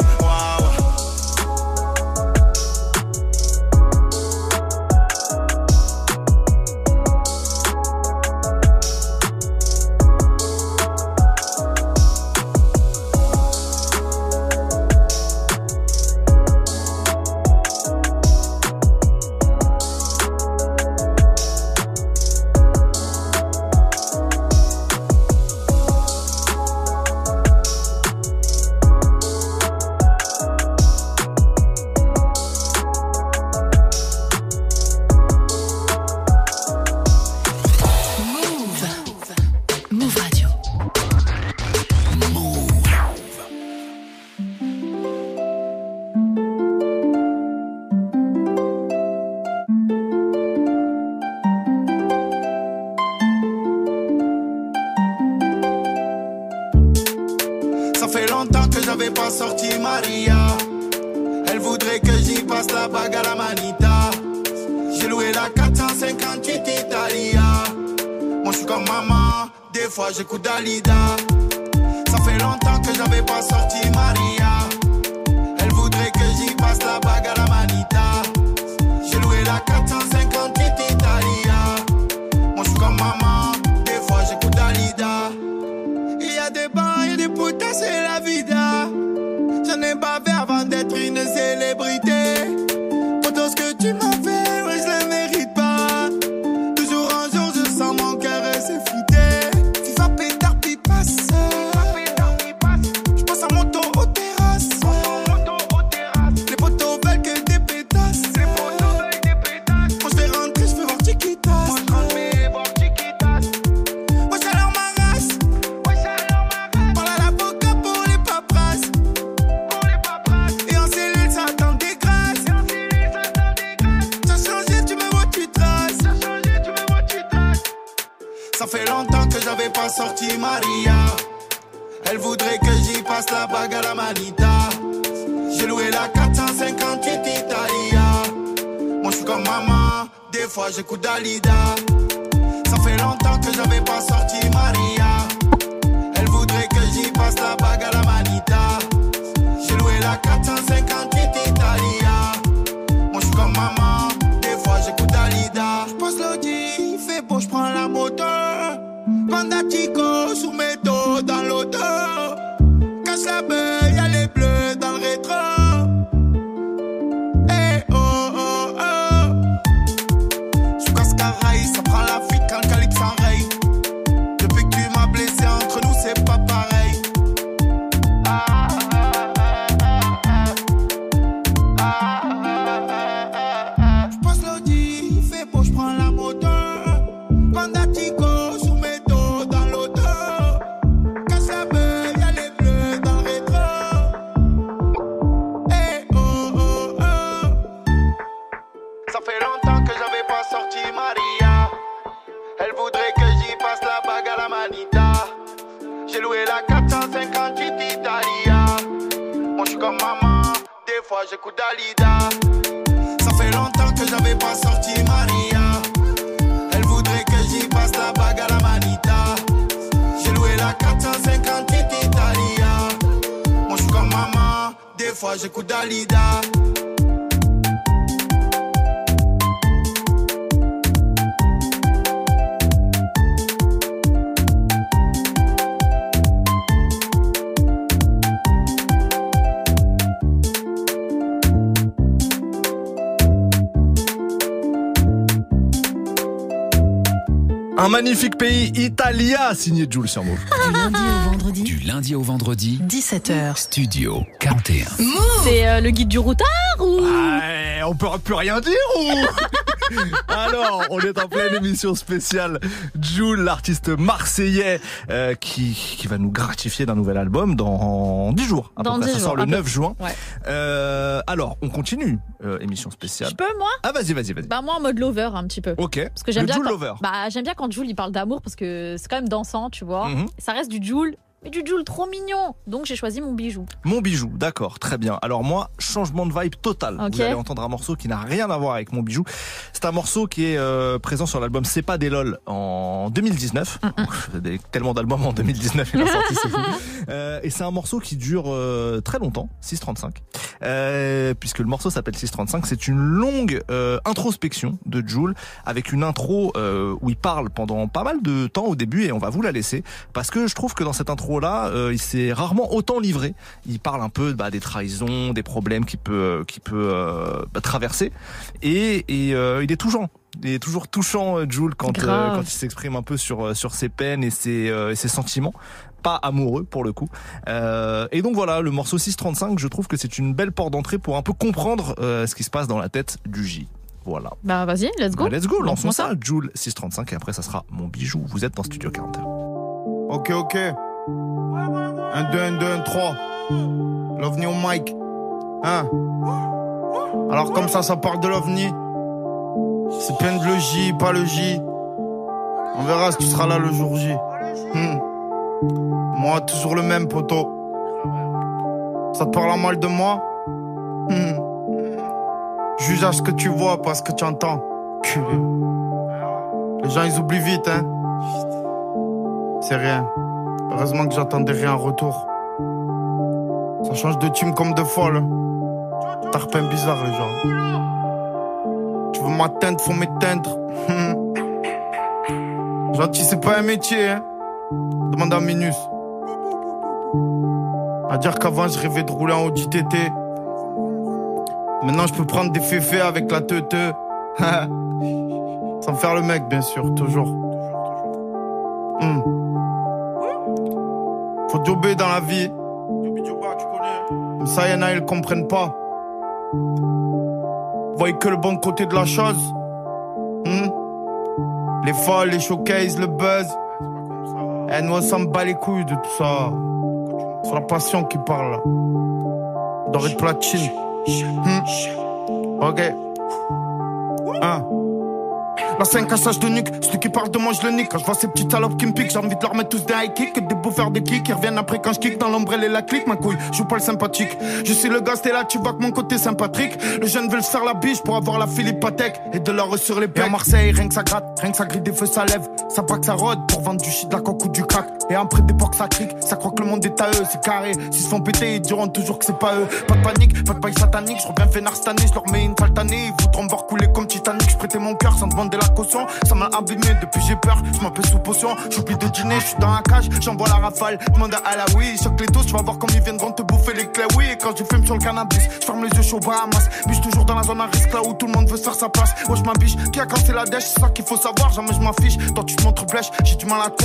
458 Italia. Moi je suis comme maman, des fois j'écoute Dalida. Ça fait longtemps que j'avais pas sorti Maria. Elle voudrait que j'y passe la bague à la manita. J'ai loué la 458 Italia. Magnifique pays, Italia, signé Jules sur Move. Du lundi au vendredi, Du lundi au vendredi, 17h. Studio 41. C'est euh, le guide du routard ou? Ouais, on peut plus rien dire ou? Alors, on est en pleine émission spéciale. Jules, l'artiste marseillais, euh, qui, qui va nous gratifier d'un nouvel album dans 10 jours. à peu Dans près. 10 Ça jours, sort le à peu 9 près. juin. Ouais. Euh, alors, on continue, euh, émission spéciale. Je peux moi? Ah, vas-y, vas-y, vas-y. Bah moi en mode lover un petit peu. Ok. Parce que j'aime bien Jules quand, Lover. Bah j'aime bien quand Jules il parle d'amour parce que c'est quand même dansant, tu vois. Mhm. Ça reste du Jules, mais du Jules trop mignon. Donc j'ai choisi mon bijou. Mon bijou, d'accord, très bien. Alors moi, changement de vibe total. Ok. Vous allez entendre un morceau qui n'a rien à voir avec mon bijou. C'est un morceau qui est euh, présent sur l'album C'est pas des lol en 2019. Ouf, des- tellement d'albums en 2019 il a sorti, c'est fou. Euh, et c'est un morceau qui dure euh, très longtemps, 6.35. Euh, puisque le morceau s'appelle 6.35, c'est une longue euh, introspection de Jules avec une intro euh, où il parle pendant pas mal de temps au début et on va vous la laisser parce que je trouve que dans cette intro là, il s'est rarement autant livré. Il parle un peu bah, des trahisons, des problèmes qu'il peut qu'il peut euh, bah, traverser et, et euh, il est touchant. Il est toujours touchant, euh, Jules, quand, euh, quand il s'exprime un peu sur, euh, sur ses peines et ses, euh, et ses sentiments. Pas amoureux, pour le coup. Euh, et donc voilà, le morceau 635, je trouve que c'est une belle porte d'entrée pour un peu comprendre euh, ce qui se passe dans la tête du J. Voilà. Bah vas-y, let's go. Bah, let's go, lançons Lance-moi ça. Joule 635 et après ça sera mon bijou. Vous êtes dans Studio 41. Ok, ok. 1, 2, 1, 2, 1, 3. L'ovni au mic. Hein? Alors comme ça, ça parle de l'ovni. C'est plein de le J, pas le J. On verra si tu seras là le jour J. Hmm. Moi, toujours le même poteau. Ça te parle à mal de moi? Hmm. Juge à ce que tu vois, pas ce que tu entends. Culé. Les gens, ils oublient vite, hein. C'est rien. Heureusement que j'attendais rien en retour. Ça change de team comme de folle. Tarpin bizarre, les gens. Tu veux m'atteindre, faut m'éteindre. Gentil, c'est pas un métier, hein. Demande à Minus. À dire qu'avant, je rêvais de rouler en Audi TT. Maintenant, je peux prendre des féfés avec la teute. Sans faire le mec, bien sûr, toujours. Hmm. Faut jobber dans la vie. Mais ça, y'en a, ils comprennent pas. Voyez que le bon côté de la chose. Hmm? Les folles, les showcases, le buzz. Elle nous s'en bat les couilles de tout ça. C'est la passion qui parle. Doré de platine. Hmm? Ok. Un. La 5 cassage de nuque, celui qui parle de moi je le nique. Quand je vois ces petites salopes qui me piquent, j'ai envie de leur mettre tous des high kicks et des bouffeurs de kicks qui reviennent après quand je kick dans l'ombrelle et la clique. Ma couille, je joue pas le sympathique. Je suis le gars, t'es là, tu vois que mon côté sympathique. Le jeune veut se faire la biche pour avoir la Philippe Patek et de l'or sur les pieds. à Marseille, rien que ça gratte, rien que ça grille des feux, ça lève. Ça que ça rôde pour vendre du shit, de la coque ou du crack. Et après des porcs ça crique, ça croit que le monde est à eux, c'est carré. S'ils se font péter, ils diront toujours que c'est pas eux. Pas de panique, pas de bail satanique, je reviens vénard cette année, je leur mets une faltanée. Ils voudront voir couler comme Titanic, je prêtais mon cœur sans demander la caution. Ça m'a abîmé depuis j'ai peur, je m'appelle sous potion, j'oublie de dîner, je suis dans la cage, j'envoie la rafale, demande à la oui, choque les dos, tu vas voir comme ils viendront te bouffer les clés, oui, quand je fume sur le cannabis, je ferme les yeux, chaud Bahamas, biche toujours dans la zone à risque là où tout le monde veut se faire sa place, moi je m'abiche, qui a cassé la dèche, c'est ça qu'il faut savoir, jamais je m'affiche, toi tu te montres blèche, j'ai du mal à te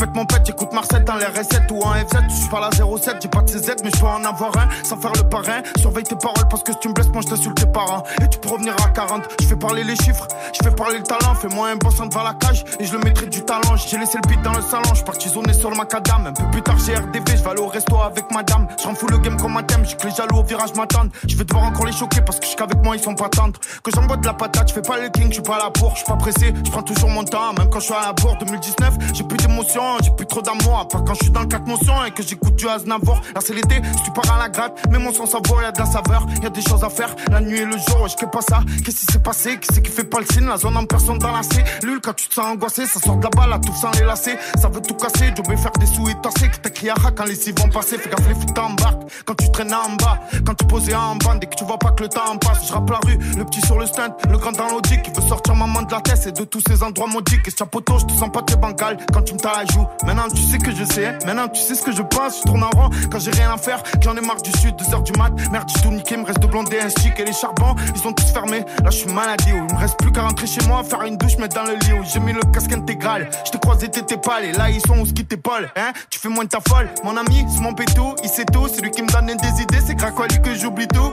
je mon j'écoute Marcel dans les recettes ou en FZ, je suis pas la 07, j'ai pas de CZ, mais je peux en avoir un, sans faire le parrain, surveille tes paroles parce que si tu me blesses, moi je t'insulte tes parents, et tu peux revenir à 40, je fais parler les chiffres, je fais parler le talent, fais-moi un boss devant la cage et je le mettrai du talent. J'ai laissé le beat dans le salon, je parti zoner sur le macadam. Un peu plus tard, j'ai RDV, je vais aller au resto avec madame. Je fous le game comme un thème, j'ai que les jaloux au virage m'attendent. Je vais devoir encore les choquer parce que qu'avec moi ils sont pas tendres. Que j'envoie de la patate, je fais pas le king, je suis pas là pour, je suis pas pressé, je prends toujours mon temps, même quand je suis à la bourre 2019, j'ai plus d'émotion, plus trop d'amour, à part quand je suis dans le 4 motion et que j'écoute du Aznavour. Là c'est l'été, tu pars à la gratte, mais mon sang savoir, y a de la saveur, y a des choses à faire, la nuit et le jour, je fais pas ça. Qu'est-ce qui s'est passé, qui c'est qui fait pas le signe, la zone en personne dans la C, Lul quand tu te sens angoissé, ça sort de la balle à tout sans les lacets. Ça veut tout casser, vais faire des sous et tasser. Que t'as à quand les six vont passer? Fais gaffe, les filles t'embarquent. Quand tu traînes en bas, quand tu posais en bande et que tu vois pas que le temps passe. Je rappe la rue, le petit sur le stunt, le grand dans l'audi qui veut sortir maman de la tête et de tous ces endroits maudits. Et chapeauto, je te sens pas très bancal quand tu me la joue. Maintenant tu sais que je sais, maintenant tu sais ce que je pense. Je tourne en rond quand j'ai rien à faire. J'en ai marre du sud, 2 heures du mat. Merde, j'ai tout niqué, me reste de blonder un stick et les charbons, ils sont tous fermés. Là, je suis maladie, il me reste plus qu'à rentrer chez moi, faire une douche, mettre dans le lit. J'ai mis le casque intégral. Je te croisé, t'étais pas et là ils sont où ce qui t'épaule, hein? Tu fais moins de ta folle, mon ami, c'est mon péto, il sait tout, c'est lui qui me donne des idées, c'est grâce à lui que j'oublie tout.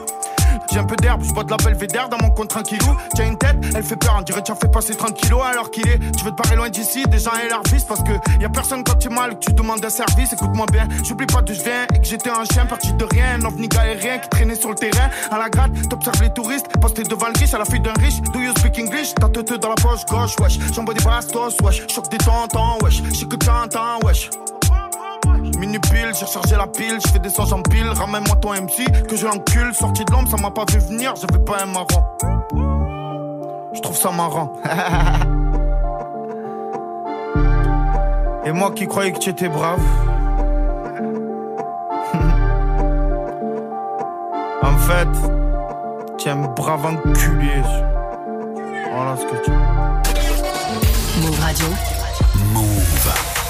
J'ai un peu d'herbe, je bois de la belvédère dans mon compte tranquillou. Tiens une tête, elle fait peur, on dirait tu as fait passer 30 kilos alors qu'il est. Tu veux te barrer loin d'ici, des gens fils parce que y a personne quand tu es mal, que tu demandes un service. Écoute-moi bien, j'oublie pas d'où je viens et que j'étais un chien parti de rien, un ovni galérien qui traînait sur le terrain. À la gratte, t'observes les touristes, posté devant le riche à la fille d'un riche. Do you speak English? T'as dans la poche gauche, wesh. J'envoie des bastos, wesh. Choc des tontons, wesh. J'sais que t'entends, wesh. Minupile, j'ai chargé la pile, je fais des songes en pile, ramène-moi ton MC, que je l'encule, sorti de l'ombre, ça m'a pas vu venir, j'avais pas un marrant. Je trouve ça marrant. Et moi qui croyais que tu étais brave. en fait, tu es un brave enculé. Voilà ce que tu Move Radio. Move.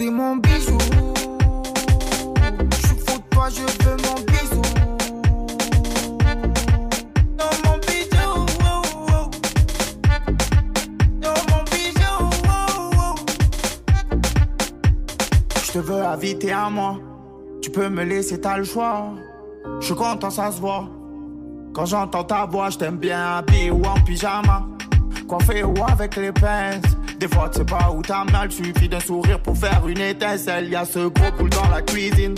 t'es mon bijou. Je suis de toi, je veux mon bisou. Dans mon bijou, dans mon bijou, oh, oh. Oh, je te veux à vie, t'es à moi. Tu peux me laisser, t'as le choix. Je suis content, ça se voit. Quand j'entends ta voix, je t'aime bien habillé ou en pyjama. Coiffé ou avec les pinces. Des fois, tu sais pas où t'as mal, suffit d'un sourire pour faire une étincelle. Y a ce gros boule dans la cuisine.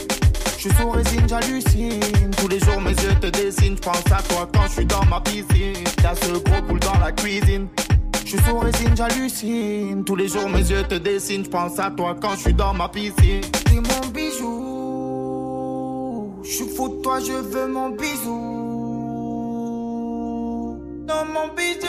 Je suis sous résine, j'hallucine. Tous les jours, mes yeux te dessinent. Je pense à toi quand je suis dans ma piscine. Y a ce gros boule dans la cuisine. Je suis sous résine, j'hallucine. Tous les jours, mes yeux te dessinent. Je pense à toi quand je suis dans ma piscine. T'es mon bijou. Je suis fou de toi, je veux mon bisou. Dans mon bijou.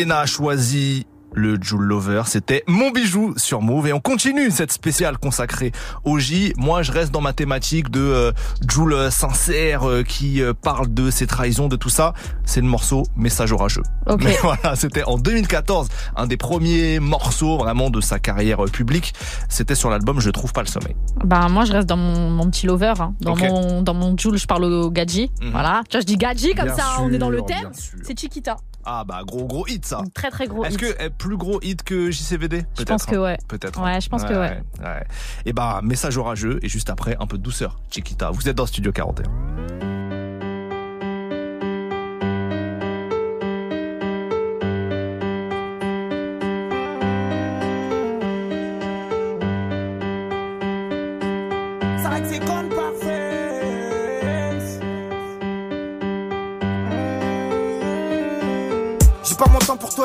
Elena a choisi le Joule Lover, c'était mon bijou sur Move et on continue cette spéciale consacrée au J. Moi, je reste dans ma thématique de euh, Joule sincère euh, qui euh, parle de ses trahisons, de tout ça. C'est le morceau Message orageux. Ok. Mais voilà, c'était en 2014, un des premiers morceaux vraiment de sa carrière euh, publique. C'était sur l'album Je trouve pas le sommeil. Bah moi je reste dans mon, mon petit lover, hein. dans mon dans mon Joule je parle au Gadji, Mhm. voilà. Tu vois je dis Gadji comme Bien ça, on est dans le thème. C'est Chiquita, Ah bah gros gros hit ça. très très gros. Est-ce hit. que eh, plus gros hit que JCVD Je pense que hein. ouais. Peut-être. Ouais, je pense que ouais. ouais. Et bah, message orageux et juste après, un peu de douceur. Chiquita, vous êtes dans Studio 41.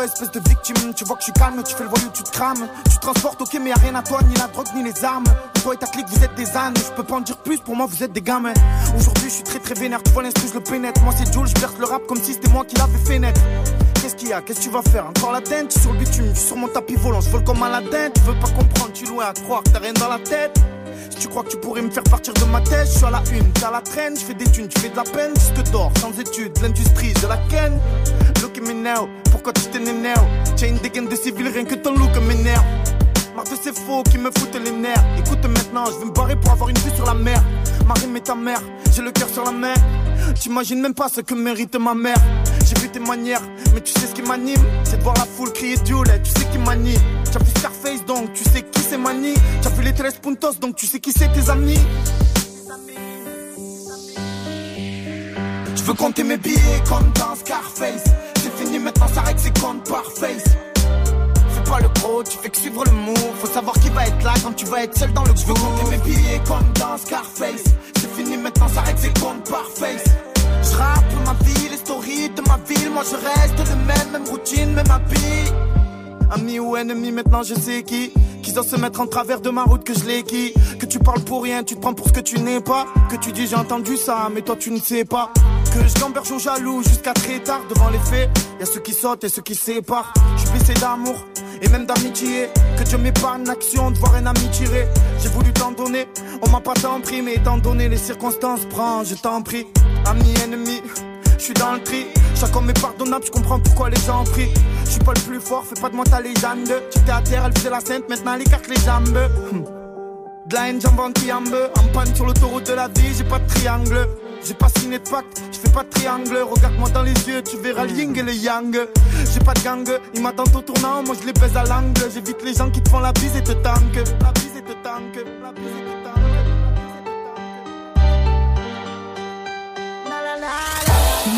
Espèce de victime. Tu vois que je suis calme, tu fais le voyou, tu te crames. Tu transportes, ok, mais y'a rien à toi, ni la drogue, ni les armes. Toi et ta clique, vous êtes des ânes. Je peux pas en dire plus, pour moi, vous êtes des gamins. Aujourd'hui, je suis très très vénère. Tu vois l'instru, je le pénètre. Moi, c'est Jules, je perce le rap comme si c'était moi qui l'avais fait naître. Qu'est-ce qu'il y a? Qu'est-ce que tu vas faire? Encore la dent sur le bitume, je sur mon tapis volant, je vole comme Aladdin. Tu veux pas comprendre, tu loin à croire que t'as rien dans la tête. Si tu crois que tu pourrais me faire partir de ma tête, je suis à la une, t'es à la traîne, je fais des thunes, tu fais de la peine, juste dors, sans études, l'industrie, de la ken. Look at me now, pourquoi tu t'es now J'ai une dégaine de civil, rien que ton look m'énerve. Marre de ces faux qui me foutent les nerfs. Écoute maintenant, je vais me barrer pour avoir une vue sur la mer. Marie, mais ta mère, j'ai le cœur sur la mer. T'imagines même pas ce que mérite ma mère. J'ai vu tes manières, mais tu sais ce qui m'anime C'est de voir la foule crier Dieu, tu sais qui manie. T'as vu Scarface donc tu sais qui c'est Mani. T'as vu les 13 puntos donc tu sais qui c'est tes amis. Je veux compter mes billets comme dans Scarface. Fini maintenant, ça règle c'est compte par face. Fais pas le pro, tu fais que suivre le move. Faut savoir qui va être là quand tu vas être seul dans le Je veux compter mes billets comme dans Scarface. C'est fini maintenant, ça règle c'est compte par face. Je ma vie, les stories de ma ville. Moi je reste le même, même routine, même habit. Ami ou ennemi, maintenant je sais qui. Qui doit se mettre en travers de ma route que je l'ai qui. Que tu parles pour rien, tu te prends pour ce que tu n'es pas. Que tu dis j'ai entendu ça, mais toi tu ne sais pas. Que je gamberge jaloux jusqu'à très tard devant les faits. Y a ceux qui sautent et ceux qui séparent. Je suis blessé d'amour et même d'amitié. Que Dieu m'épargne l'action de voir un ami tirer. J'ai voulu t'en donner, on m'a pas tant pris, mais étant donné les circonstances, prends, je t'en prie. Ami, ennemi, je suis dans le tri. Chaque homme est pardonnable, je comprends pourquoi les gens prient. Je suis pas le plus fort, fais pas de moi ta légende. J'étais à terre, elle faisait la sainte, maintenant elle écarte les jambes. De la haine, j'en vends triambe. En panne sur l'autoroute de la vie, j'ai pas de triangle. J'ai pas signé de pacte, je fais pas de triangle. Regarde-moi dans les yeux, tu verras le ying et le yang. J'ai pas de gang, ils m'attendent au tournant, moi je les baise à l'angle. J'évite les gens qui te font la bise et te tank. La bise et te tank. La bise et te tank.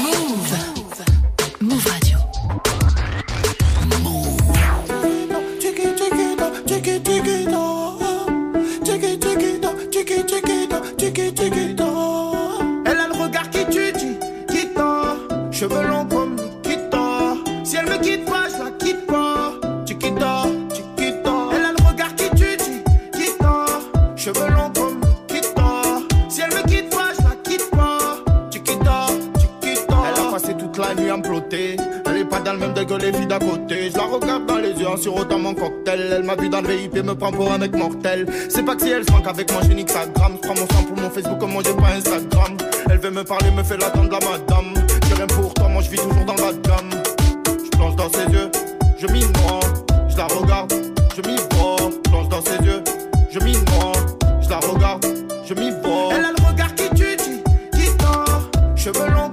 Move. Move Radio. Move. Je veux tankent. dalle, même dès que les filles d'à côté. Je la regarde dans les yeux en sirotant mon cocktail. Elle m'a vu dans le VIP, me prend pour un mec mortel. C'est pas que si elle se manque avec moi, j'ai nique gramme. Je prends mon sang pour mon Facebook, comme moi j'ai pas Instagram. Elle veut me parler, me fait l'attendre la madame. J'ai rien pour toi, moi je vis toujours dans la gamme. Je plonge dans ses yeux, je m'y noie. Je la regarde, je m'y vois. Je plonge dans ses yeux, je m'y noie. Je la regarde, je m'y vois. Elle a le regard qui tue, qui, qui tord. Cheveux longs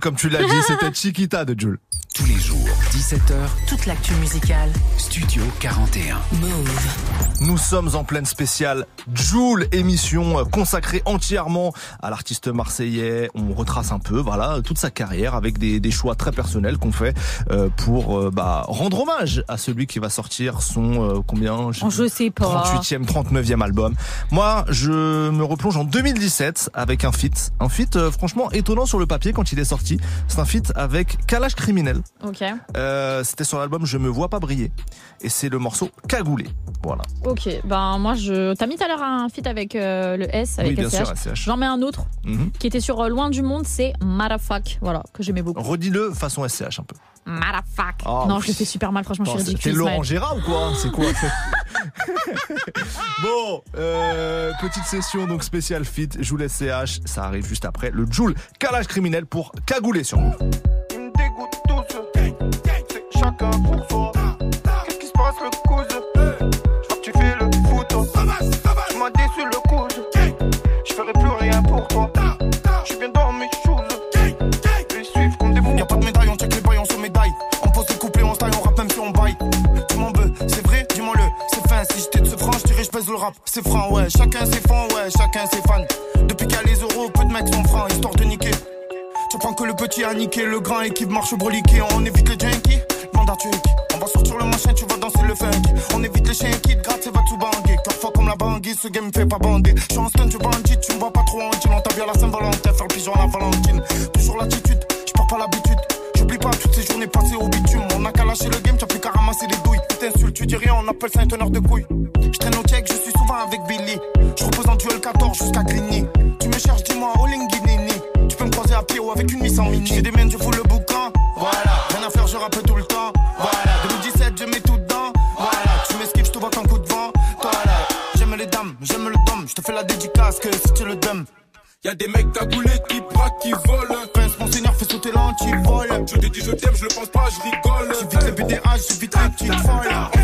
comme tu l'as dit, c'était Chiquita de Jules. Tous les jours, 17h, Toute l'actu musicale. Studio 41. Move. Nous sommes en pleine spéciale Joule, émission consacrée entièrement à l'artiste marseillais. On retrace un peu, voilà, toute sa carrière avec des, des choix très personnels qu'on fait euh, pour euh, bah, rendre hommage à celui qui va sortir son euh, combien? Oh, je sais pas. 38e, 39e album. Moi, je me replonge en 2017 avec un feat, un feat euh, franchement étonnant sur le papier quand il est sorti. C'est un feat avec Kalash Criminel. Ok. Euh, C'était sur l'album Je me vois pas briller et c'est le morceau Cagoulé. Voilà. Ok. Ben moi je. T'as mis tout à l'heure un feat avec euh, le S avec oui, SCH. J'en mets un autre Mhm. qui était sur euh, Loin du Monde, c'est Marafuck. Voilà, que j'aimais beaucoup. Redis-le façon SCH un peu. Marafuck. Oh, non, je le fais super mal, franchement, je suis ridicule. T'es Laurent. Gérard ou quoi C'est quoi Bon, euh, petite session donc spéciale fit, Joule SCH, ça arrive juste après le Joule calage criminel pour cagouler sur nous. Chacun pour soi. Qu'est-ce qui se passe le coude Je vois que tu fais le foot. Tu m'as déçu le coude. Je ferai plus rien pour toi. Je bien dans mes choses. Ils suivent comme des fous. Y'a pas de médaille, on check les bails, on se médaille. On pose des couplets, on style, on rappe même si on baille. Tu m'en veux, c'est vrai, dis-moi le. C'est fin, si j'étais de ce franc, je dirais je le rap. C'est franc, ouais. Chacun ses fans, ouais. Chacun ses fans. Depuis qu'il y a les euros, peu de mecs sont francs, histoire de niquer. Tu prends que le petit a niqué, le grand équipe marche broliqué. On évite les junkies, On va sortir le machin, tu vas danser le funky. On évite les chiens qui te grattent, va tout banguer. Cœur fort comme la banguille, ce game me fait pas bander. Je suis en stun, tu bandit, tu me vois pas trop en. On t'a à la Saint-Valentin, faire le pigeon à la Valentine. Toujours l'attitude, je perds pas l'habitude. J'oublie pas toutes ces journées passées au bitume. On a qu'à lâcher le game, t'as plus qu'à ramasser les douilles. T'insultes, tu dis rien, on appelle ça un teneur de couilles. Je traîne au check, je suis souvent avec Billy. Je repose en duel 14 jusqu'à Grigny. Tu me cherches, dis-moi, oh Linguinini. Tu peux me croiser à pied ou avec une mise en mini. J'ai des miennes, je fous le boucan. Voilà, rien à faire, je rappe tout le temps. Voilà, 2017, je mets tout dedans. Voilà, tu m'esquives, je te vois qu'un coup de vent. Toi là, j'aime les dames, j'aime le dom. Je te fais la dédicace que si tu le donnes. Y'a des mecs cagoulés qui braquent, qui volent. Prince, mon seigneur, fait sauter l'antivol. Je te dis je t'aime, je le pense pas, je rigole. J'évite les BDH, j'évite les petites folles. On veut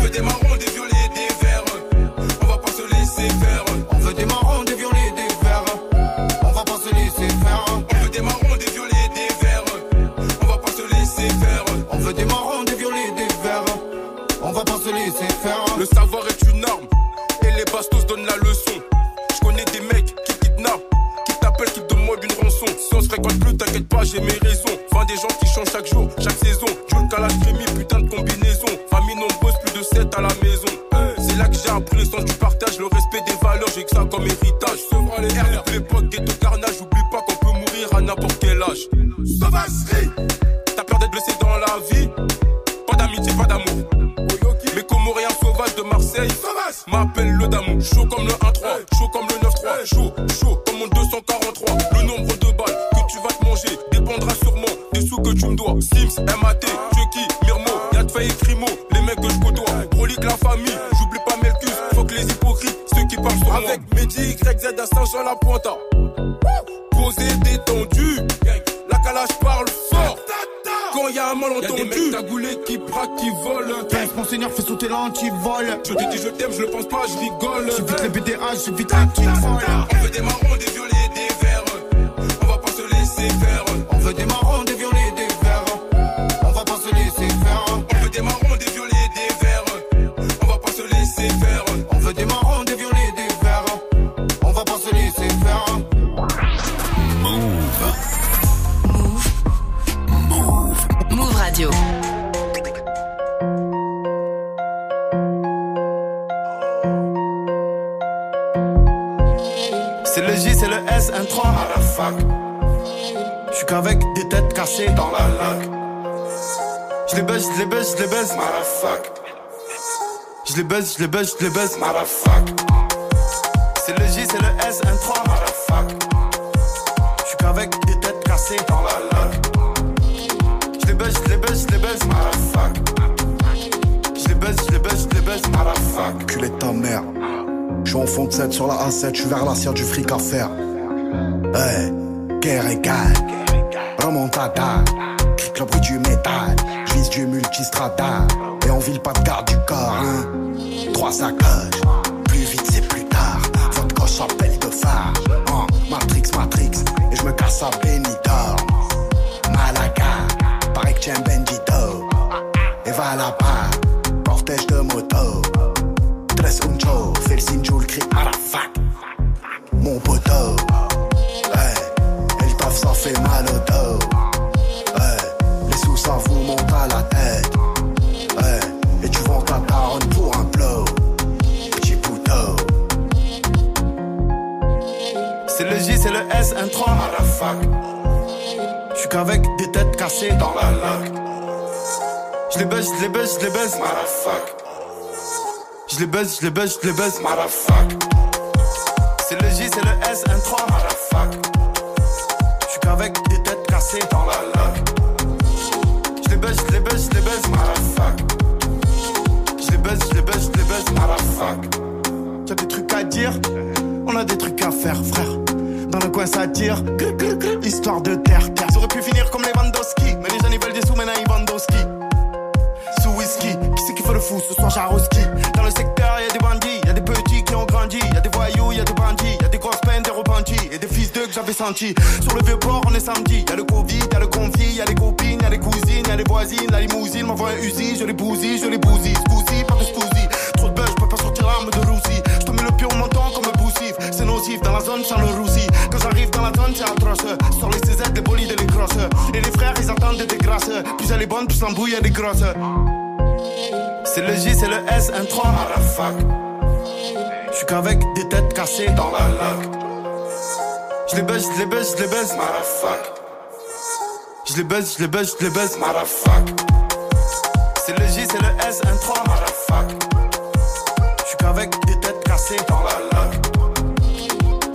des marrons, Je les baisse, je les baisse, je les baisse, motherfuck. C'est le J, c'est le S, un 3 motherfuck. Je suis qu'avec des têtes cassées dans la lac. Je les baisse, je les baisse, je les baisse, motherfuck. Je les baisse, je les baisse, je les baisse, motherfuck. Culé de ta mère. Je suis en fond de 7 sur la A7, je suis vers l'assiette du fric à faire. Hey, les sous ça vous monte à la tête. Hey, et tu vends ta daronne pour un blow. Petit poteau. C'est le J, c'est le S, un 3 à la fac. Je suis qu'avec des têtes cassées dans la lac. Je les baisse, je les baisse, je les baisse, motherfuck. Je les baisse, je les baisse, je les baisse, motherfuck. C'est le J, c'est le S, un 3 motherfuck. Je suis qu'avec cassées dans la lac. Je les baisse, je les baisse, je les baisse, motherfuck. Je les baisse, je les baisse, je les baisse, motherfuck. Y'a des trucs à dire, on a des trucs à faire, frère. Dans le coin ça tire, histoire de terre, terre. Ça aurait pu finir comme les Vandowski, mais les jeunes ils veulent des sous, maintenant ils vendent. Sous whisky, qui c'est qui fait le fou? Ce soir Jaroski Dans le secteur y'a des bandits, y'a des petits qui y'a des voyous, y'a des bandits, y'a des grosses peines, des repentis et des fils d'eux que j'avais sentis. Sur le vieux port on est samedi, y'a le Covid, y'a le conflit, y'a les copines, y'a les cousines, y'a les voisines, la limousine m'envoie un usi, je les bousille, je les bousille, scousi, pas de scousi. Trop de buzz, je pas sortir l'arme de roussi. Je te mets le pied au menton comme un poussif, c'est nocif dans la zone sans le roussi. Quand j'arrive dans la zone c'est atroce, sur les CZ, les bolides et les crosses. Et les frères ils attendent des grâces, plus elle est bonne, plus l'embrouille elle est grosse. C'est le J, c'est le S, un 3 à la fac. Je suis qu'avec des têtes cassées dans la lac. Je les baisse, je les baisse, je les baisse, motherfuck. Je les baisse, je les baisse, je les baisse, motherfuck. C'est le J, c'est le S, un 3 motherfuck. Je suis qu'avec des têtes cassées dans la lac.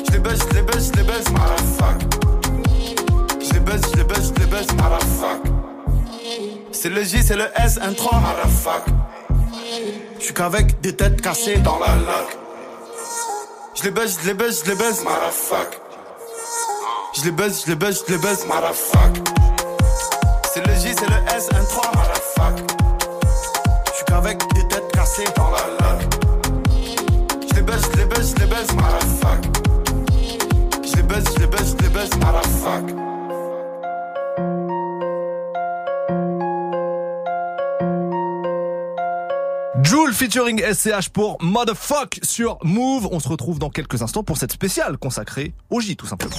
Je les baisse, je les baisse, je les baisse, motherfuck. Je les baisse, je les baisse, je les baisse, motherfuck. C'est le J, c'est le S, un 3 à la fac. Je suis qu'avec des têtes cassées dans la lac. Je les baisse, je les baisse, je les baisse, motherfuck. Je les baisse, je les baisse, je les baisse, motherfuck. C'est le J, c'est le S, un 3 à la fac. Je suis qu'avec des têtes cassées dans la. Je les baisse, je les baisse, je les baisse, motherfuck. Je les baisse, je les baisse, je les baisse, motherfuck. Joule featuring SCH pour Motherfuck sur Move. On se retrouve dans quelques instants pour cette spéciale consacrée au J tout simplement.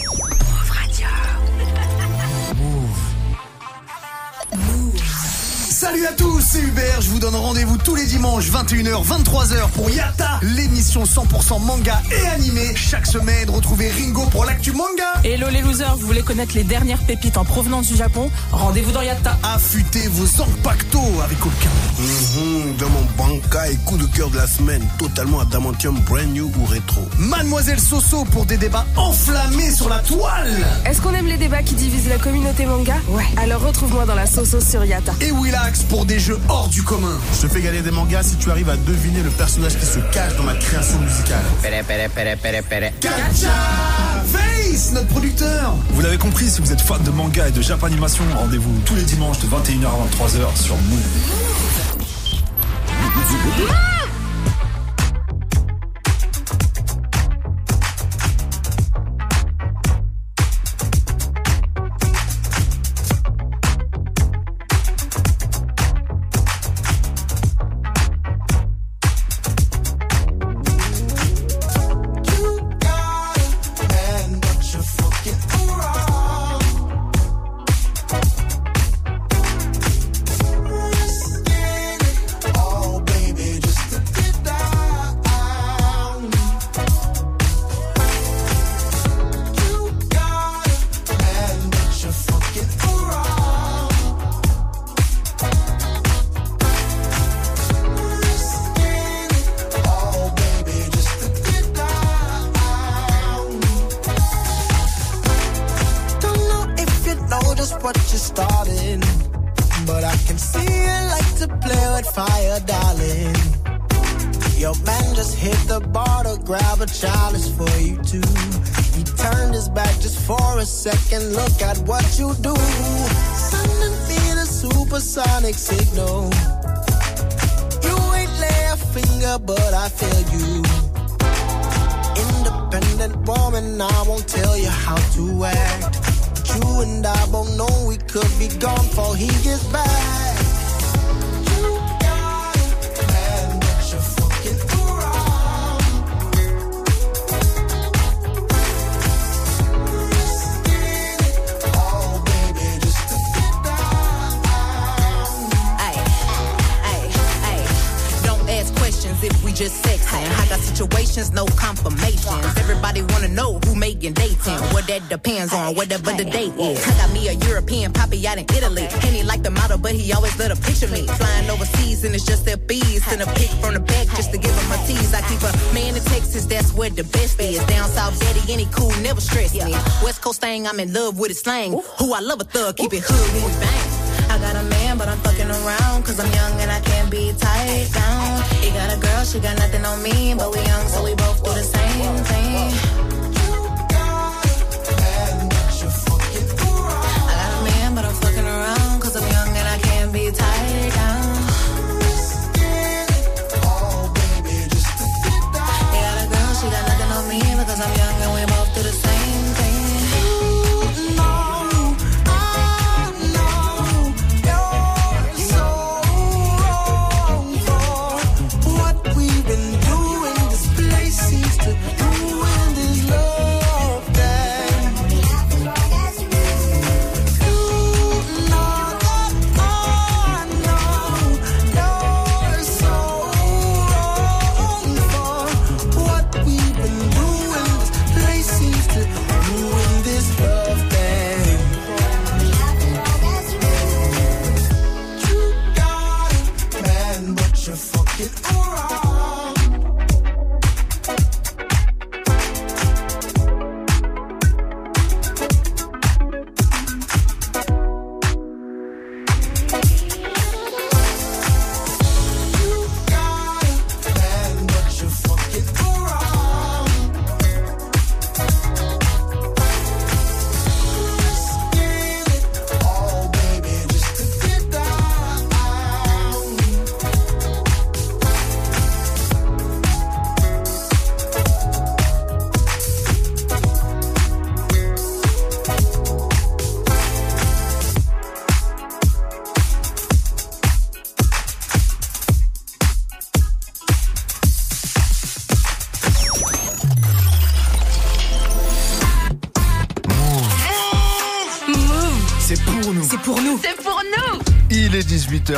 Salut à tous, c'est Hubert. Je vous donne rendez-vous tous les dimanches 21h, 23h pour Yata, l'émission 100% manga et animé. Chaque semaine, retrouvez Ringo pour l'actu manga. Hello les losers, vous voulez connaître les dernières pépites en provenance du Japon? Rendez-vous dans Yatta. Affûtez vos impactos avec aucun. Mhm, dans mon banca et coup de cœur de la semaine, totalement adamantium brand new ou rétro. Mademoiselle Soso pour des débats enflammés sur la toile. Est-ce qu'on aime les débats qui divisent la communauté manga? Ouais. Alors retrouve-moi dans la Soso sur Yata. Et Willax pour des jeux hors du commun. Je te fais gagner des mangas si tu arrives à deviner le personnage qui se cache dans ma création musicale. Pere, pere, pere, pere, pere. Gacha Face, notre producteur. Vous l'avez compris, si vous êtes fan de manga et de Japanimation, rendez-vous tous les dimanches de 21h à 23h sur Move. I'm in love with his slang. Who I love a thug, keep it hood when we bang. I got a man, but I'm fucking around. Cause I'm young and I can't be tied down. He got a girl, she got nothing on me. But we young, so we both do the same thing.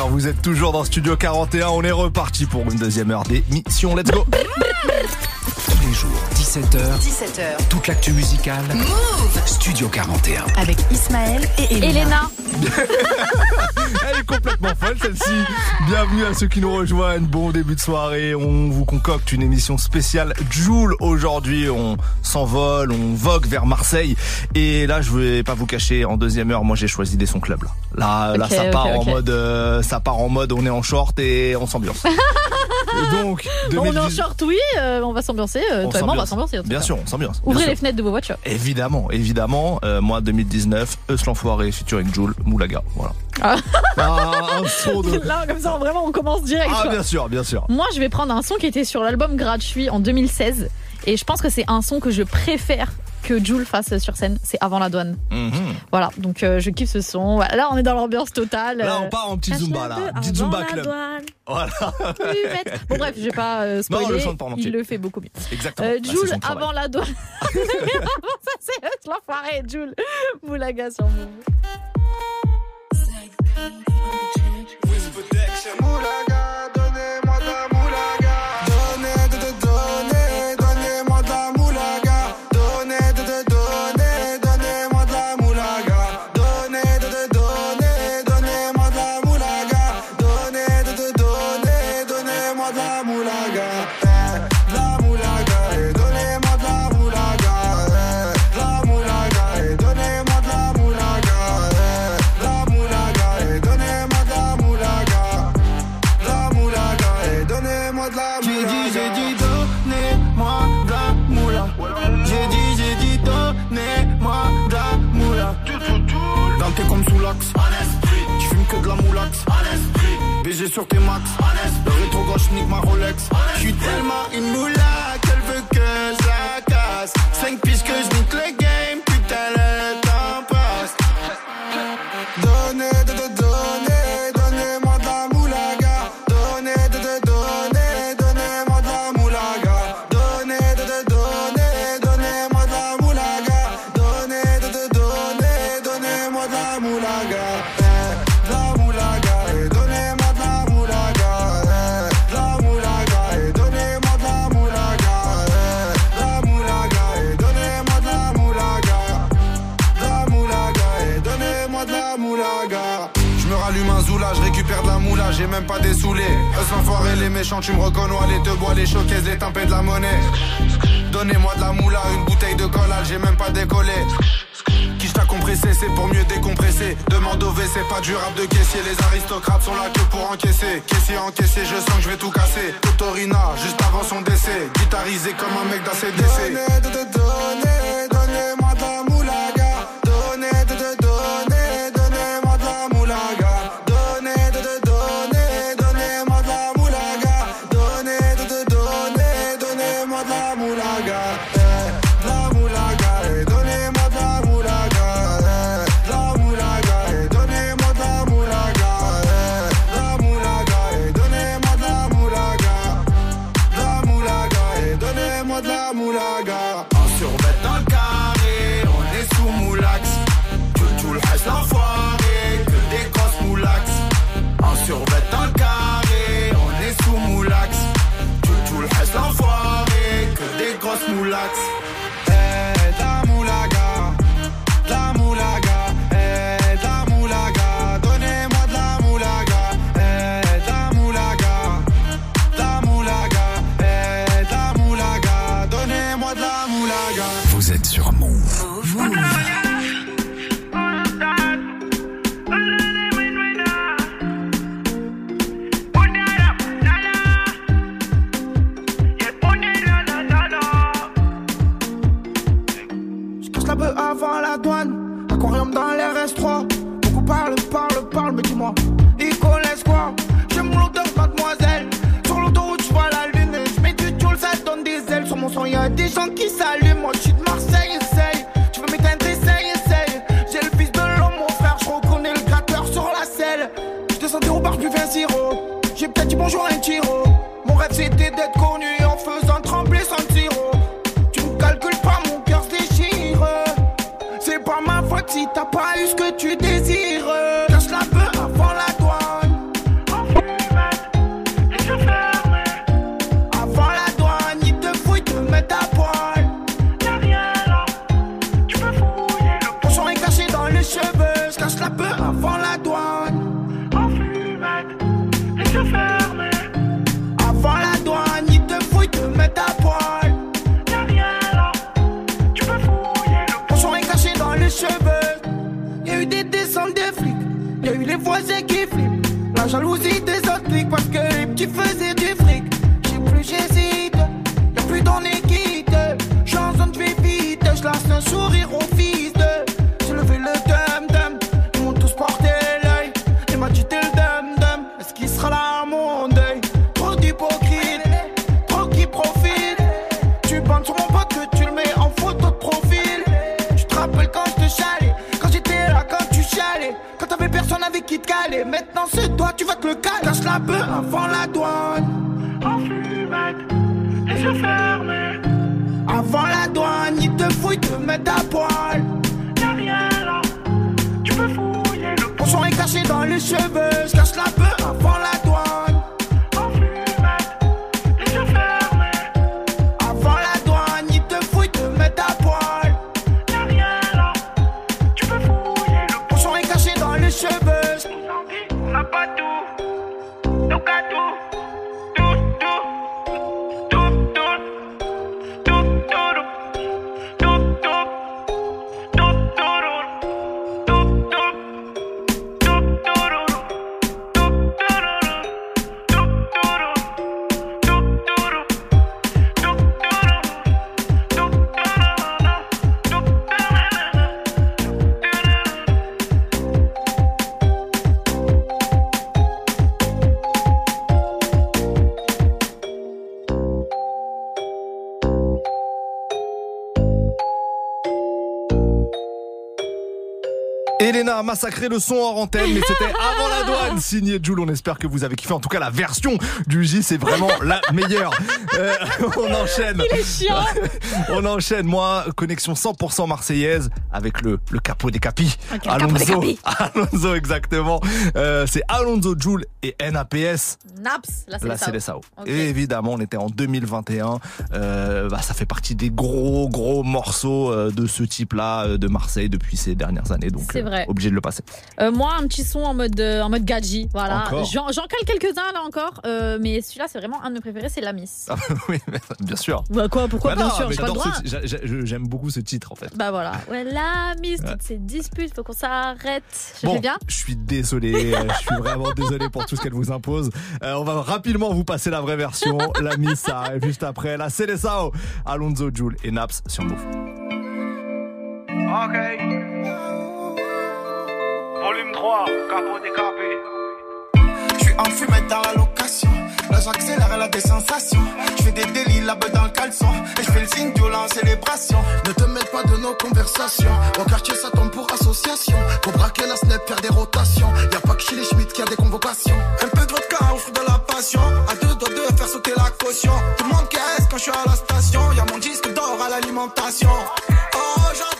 Vous êtes toujours dans Studio 41, on est reparti pour une deuxième heure d'émission. Let's go Tous les jours, 17h. 17h. Toute l'actu musicale. Move Studio 41. avec Ismaël et Elena. Elena. Elle est complètement folle celle-ci. Bienvenue à ceux qui nous rejoignent. Bon début de soirée. On vous concocte une émission spéciale Joule aujourd'hui. On s'envole, on vogue vers Marseille. Et là, je vais pas vous cacher, en deuxième heure, moi j'ai choisi des sons club. Là, là, ça part en mode, euh, ça part en mode, on est en short et on s'ambiance. Donc, on est en 2018 short, oui, euh, on va s'ambiancer. euh, on toi et moi, on va s'ambiance. s'ambiancer. Bien sûr, on s'ambiance. Ouvrez les sûr. fenêtres de vos voitures. Évidemment, évidemment. Euh, moi, 2019, Eus l'enfoiré featuring Joule, Moulaga. Voilà. Ah. Ah, un son de. Là, comme ça, vraiment, on commence direct. Ah, quoi. bien sûr, bien sûr. Moi, je vais prendre un son qui était sur l'album Gratuit en 2016. Et je pense que c'est un son que je préfère que Jules fasse sur scène. C'est Avant la douane. Mhm. Voilà, donc euh, je kiffe ce son. Là, on est dans l'ambiance totale. Là, Euh, on part en petit Zumba, là. H22 Petit avant Zumba la club. douane. Voilà. Bon, bref, je vais pas euh, Non, spoiler. on le chante pas en. Il le fait beaucoup mieux. Exactement. Euh, Bah, Jules, avant la douane. ça, c'est l'enfoiré, Jules. Moulaga sur Move. Pas des. Eux l'enfoiré, les méchants, tu me reconnais, les te bois, les choquaises, les tempêtes de la monnaie. Donnez-moi de la moula, une bouteille de collage, j'ai même pas décollé. Qui t'a compressé, c'est pour mieux décompresser. Demande au WC, pas du rap de caissier. Les aristocrates sont là que pour encaisser. Caissier encaissé, je sens que je vais tout casser. Totorina, juste avant son décès. Guitarisé comme un mec d'ACDC. Massacré le son hors antenne, mais c'était avant la douane, signé Jules. On espère que vous avez kiffé. En tout cas, la version du J, c'est vraiment la meilleure. Euh, on enchaîne. Il est chiant. on enchaîne. Moi, connexion 100% marseillaise avec le, le capot des capis. Alonso. capis. Alonso, exactement. Euh, c'est Alonso Jules et NAPS. Naps, là c'est Là, les c'est les Sao. Sao. Ok. Et évidemment, on était en 2021. Euh, bah, ça fait partie des gros, gros morceaux euh, de ce type-là euh, de Marseille depuis ces dernières années. Donc, C'est vrai. obligé de le passer. Euh, moi, un petit son en mode, euh, en mode gadget. Voilà. J'en cale quelques-uns là encore. euh, mais celui-là, c'est vraiment un de mes préférés, c'est La Miss. Ah, oui, bien sûr. Bah quoi, pourquoi Bah bien non, sûr, ti- j'a- j'a- J'aime beaucoup ce titre en fait. Bah voilà. Ouais, La Miss, Ouais. toutes ces disputes, faut qu'on s'arrête. Je Bon, bien je suis désolé, euh, je suis vraiment désolé pour tout ce qu'elle vous impose. Euh, on va rapidement vous passer la vraie version. La mise, ça arrive juste après. La Célessao, Alonso, Jules et Naps sur Move. Ok. Volume 3, capot décapé. Je suis en fumette dans la location. Là j'accélère, elle a des sensations. Je fais des délits là-bas dans le caleçon. Et je fais le signe de en célébration. Ne te mêle pas de nos conversations. Au quartier, ça tombe pour association. Pour braquer la snap, faire des rotations. Y a pas que chez les Schmitt qui a des convocations. Un peu de vodka offre de la passion. À deux doigts de faire sauter la caution. Tout le monde caisse quand je suis à la station. Y'a mon disque d'or à l'alimentation. Oh, j'entends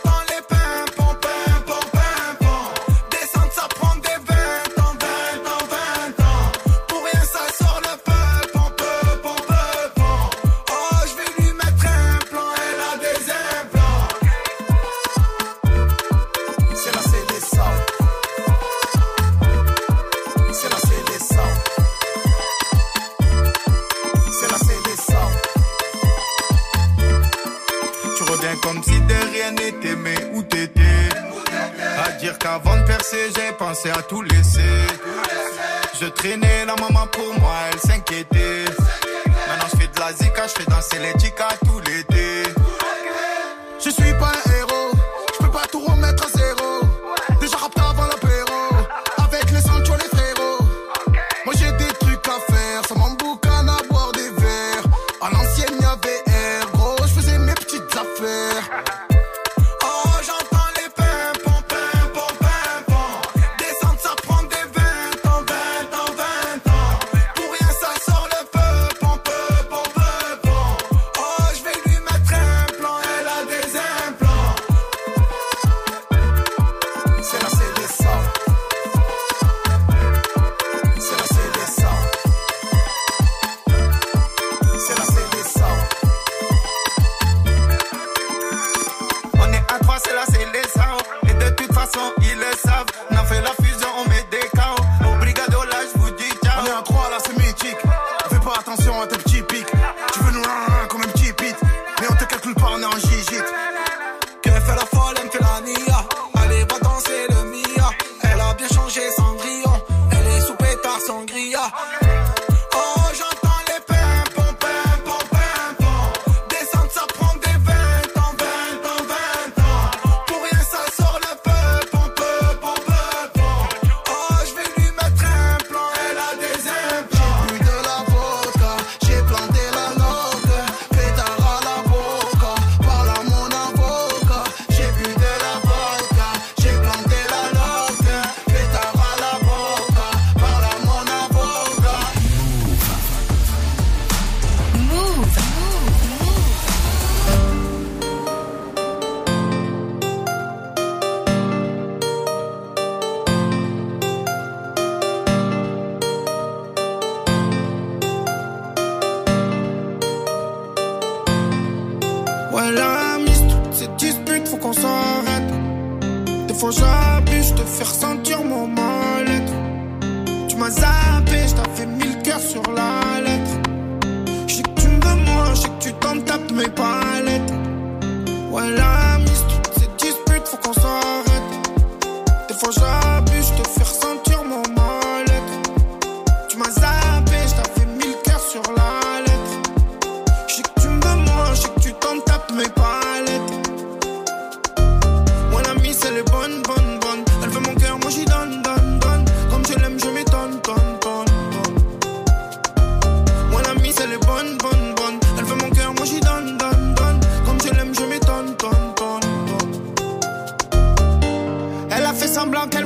pensé à tout laisser. Je traînais la maman pour moi, elle s'inquiétait. Maintenant je fais de la zika, je fais danser les chicas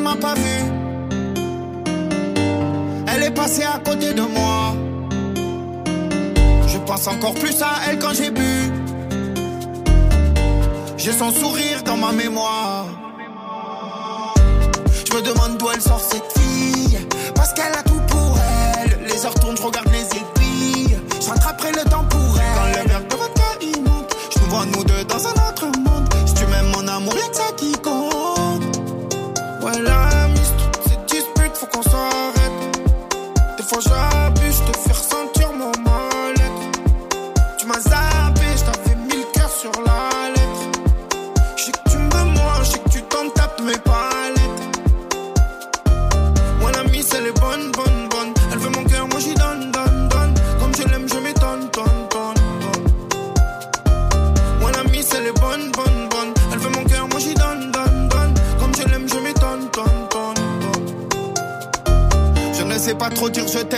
m'a pas vu. Elle est passée à côté de moi. Je pense encore plus à elle quand j'ai bu. J'ai son sourire dans ma mémoire. Je me demande d'où elle sort cette fille. Parce qu'elle a tout pour elle. Les heures tournent, je regarde les aiguilles. Je rattraperai le temps pour elle. Quand le verre de vodka monte, je nous vois nous deux dans un autre monde. Si tu m'aimes, mon amour, y'a que ça qui compte.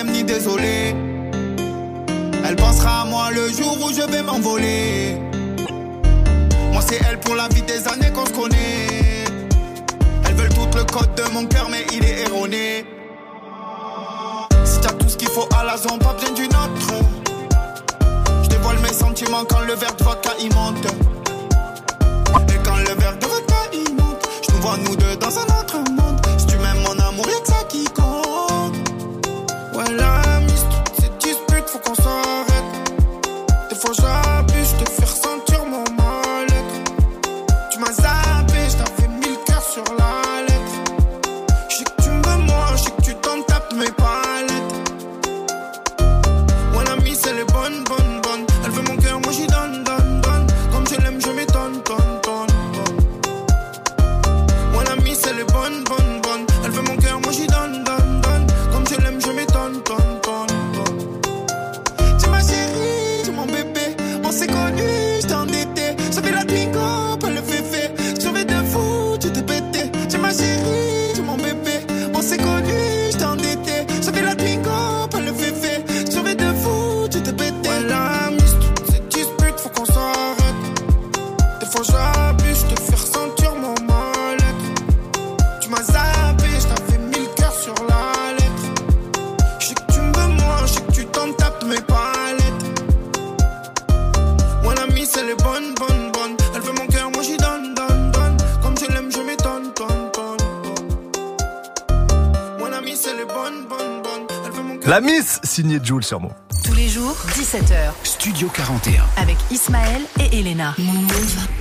Ni désolé. Elle pensera à moi le jour où je vais m'envoler. Moi c'est elle pour la vie des années qu'on se connaît. Elles veulent tout le code de mon cœur mais il est erroné. Si t'as tout ce qu'il faut à la zone, pas besoin d'une autre. Je dévoile mes sentiments quand le verre de vodka il monte. Et quand le verre de vodka il monte, je nous vois nous deux dans un autre monde. Si tu m'aimes mon amour, y'a que ça qui compte. Ouais, la mise, toutes ces disputes, faut qu'on s'arrête. Signée Jules sur moi. Tous les jours, 17h. Studio 41. Avec Ismaël et Elena.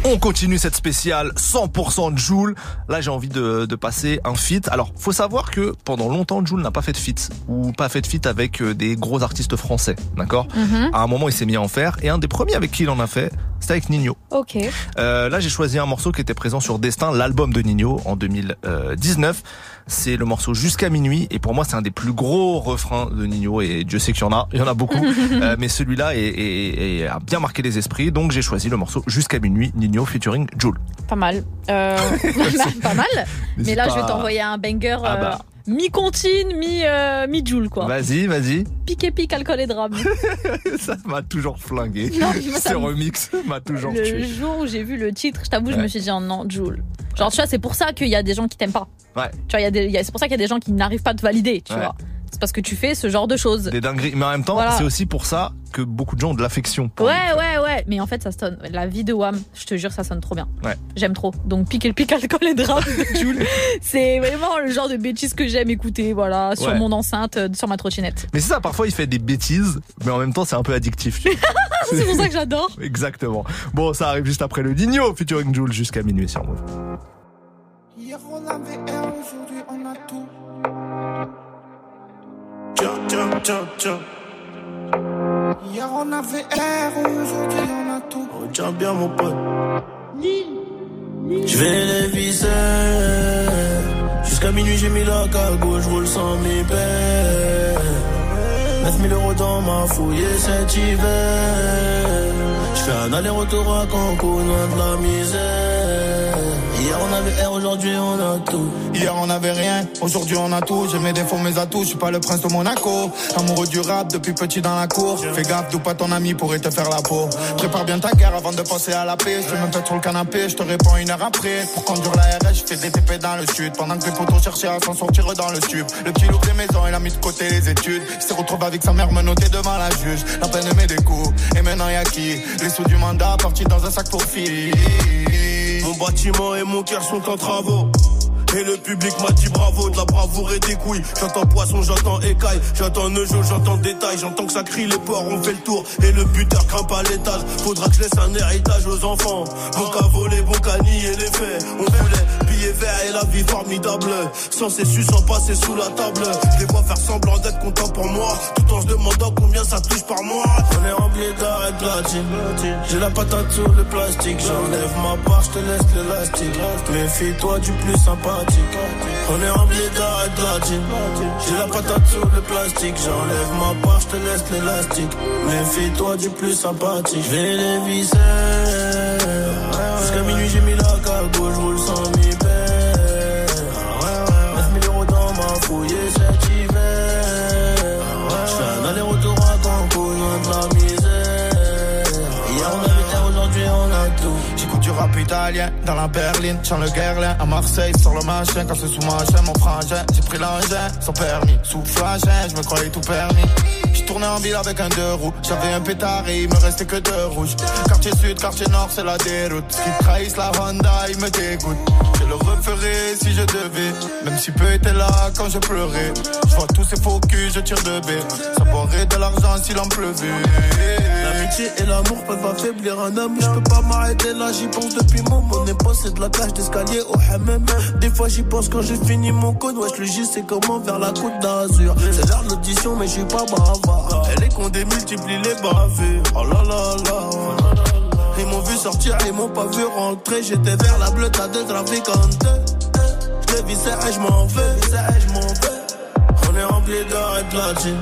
On continue cette spéciale 100% Joule. Là, j'ai envie de, de passer un feat. Alors, faut savoir que pendant longtemps, Joule n'a pas fait de feat ou pas fait de feat avec euh, des gros artistes français, d'accord Mhm. À un moment, il s'est mis à en faire et un des premiers avec qui il en a fait, c'était avec Nino. Ok. Euh, là, j'ai choisi un morceau qui était présent sur Destin, l'album de Nino en 2019. C'est le morceau Jusqu'à minuit et pour moi, c'est un des plus gros refrains de Nino et Dieu sait qu'il y en a, il y en a beaucoup. Euh, mais celui-là est, est- est- a bien marqué les esprits, donc j'ai choisi le morceau Jusqu'à minuit, Nino featuring Joule. Pas mal. Euh, pas mal. Mais là, pas je vais t'envoyer un banger Ah euh, bah. mi-comptine, mi, euh, mi-joule, quoi. Vas-y, vas-y. Pique et pique, alcool et drame. Ça m'a toujours flingué. Non, moi, Ce remix m'a toujours le tué. jour où j'ai vu le titre, je t'avoue, je me suis dit, oh non, Joule. Genre, tu vois, c'est pour ça qu'il y a des gens qui t'aiment pas. Ouais. Tu vois, c'est pour ça qu'il y a des gens qui n'arrivent pas à te valider, tu Ouais. vois. C'est parce que tu fais ce genre de choses. Des dingueries. Mais en même temps, Voilà. c'est aussi pour ça que beaucoup de gens ont de l'affection. Ouais, ouais, ouais. Mais en fait, ça sonne. La vie de Wham, je te jure, ça sonne trop bien. Ouais. J'aime trop. Donc, pique le pique alcool et drame de Jules. C'est vraiment le genre de bêtises que j'aime écouter, voilà, sur Ouais. mon enceinte, euh, sur ma trottinette. Mais c'est ça, parfois il fait des bêtises, mais en même temps c'est un peu addictif. tu vois. C'est pour ça que j'adore. Exactement. Bon, ça arrive juste après le Digno, featuring Jules jusqu'à minuit sur Move. Hier on avait aujourd'hui on a tout. Hier on avait R, aujourd'hui on a tout. Retiens bien mon pote. Je vais les viser. Jusqu'à minuit, j'ai mis la cagoule, je roule sans mi paix. 9000 euros dans ma fouille cet hiver. Je fais un aller-retour à Cancun, loin de la misère. Hier on avait R, aujourd'hui on a tout. Hier on avait rien, aujourd'hui on a tout. J'ai mes défauts, mes atouts, je suis pas le prince de Monaco. Amoureux du rap depuis petit dans la cour. Fais gaffe, d'où pas ton ami pourrait te faire la peau. Prépare bien ta guerre avant de penser à la paix. Je me pète sur le canapé, je te réponds une heure après. Pour conduire la RS, je fais des TP dans le sud. Pendant que les potos cherchaient à s'en sortir dans le tube. Le petit loup des maisons, il a mis de côté les études. Il s'est retrouvé avec sa mère menotté devant la juge. La peine met des coups, et maintenant y'a qui? Les sous du mandat partis dans un sac pour filles. Mon bâtiment et mon cœur sont en travaux. Et le public m'a dit bravo, de la bravoure et des couilles. J'entends poisson, j'entends écaille, j'entends neujo, j'entends détail, j'entends que ça crie, les porcs ont fait le tour. Et le buteur grimpe à l'étage, faudra que je laisse un héritage aux enfants. Bon qu'à voler, bon qu'à nier les faits. On voulait billets verts et la vie formidable. Sans su, sans passer sous la table. Je les vois faire semblant d'être contents pour moi, tout en se demandant combien ça touche par mois. On est rempli d'arrêt de. J'ai la patate sur le plastique, j'enlève ma part, je te laisse l'élastique. Méfie-toi du plus sympathique. On est rempli d'arrêt de. J'ai la patate sur le plastique, j'enlève ma part, je te laisse l'élastique. Méfie-toi du plus sympathique. Je vais les visser. Jusqu'à minuit, j'ai mis la cagoule, je roule sans dans la berline, chant le guerlin à Marseille sur le machin quand c'est sous machin mon frangin. J'ai pris l'engin sans permis, sous flashing, je me croyais tout permis. Tourné en ville avec un deux roues, j'avais un pétard et il me restait que deux rouges. Quartier sud, quartier nord, c'est la déroute. Qui trahissent la Honda, il me dégoûte. Je le si je devais, même si peu était là quand je pleurais. Je vois tous ces faux culs, je tire de baie. Ça boirait de l'argent s'il en pleuvait. L'amitié et l'amour peuvent affaiblir un homme. Je peux pas m'arrêter là, j'y pense depuis mon mon époque, c'est de la cage d'escalier au hammam. Des fois j'y pense quand j'ai fini mon code. Wesh, le J c'est comment vers la côte d'Azur. C'est l'heure de l'audition, mais je suis pas bavard. Elle est qu'on démultiplie les bavures. Oh là là là. Ils m'ont vu sortir, ils m'ont pas vu rentrer. J'étais vers la bleue, t'as deux trafiquantes. Je vissais et je m'en. Et vais. On est rempli d'arrêt de platine.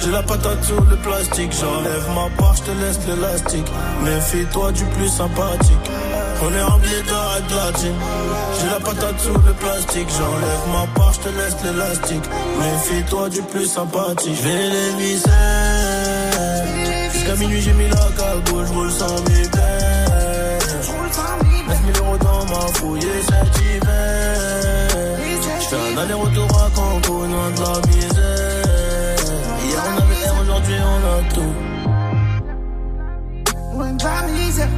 J'ai la patate sur le plastique. J'enlève ma part, je te laisse l'élastique. Méfie-toi du plus sympathique. On est rempli d'arrêt de platine. J'ai la patate sur le plastique. J'enlève ma part, je te laisse l'élastique. Méfie-toi du plus sympathique. Je vais les visser. Jusqu'à minuit, j'ai mis la cagoule. Je sans mi paix. 9000 euros dans ma fouille cet hiver. Je fais un aller-retour à Cancun, loin de la misère. Hier on avait R, aujourd'hui on a tout. Loin de la misère.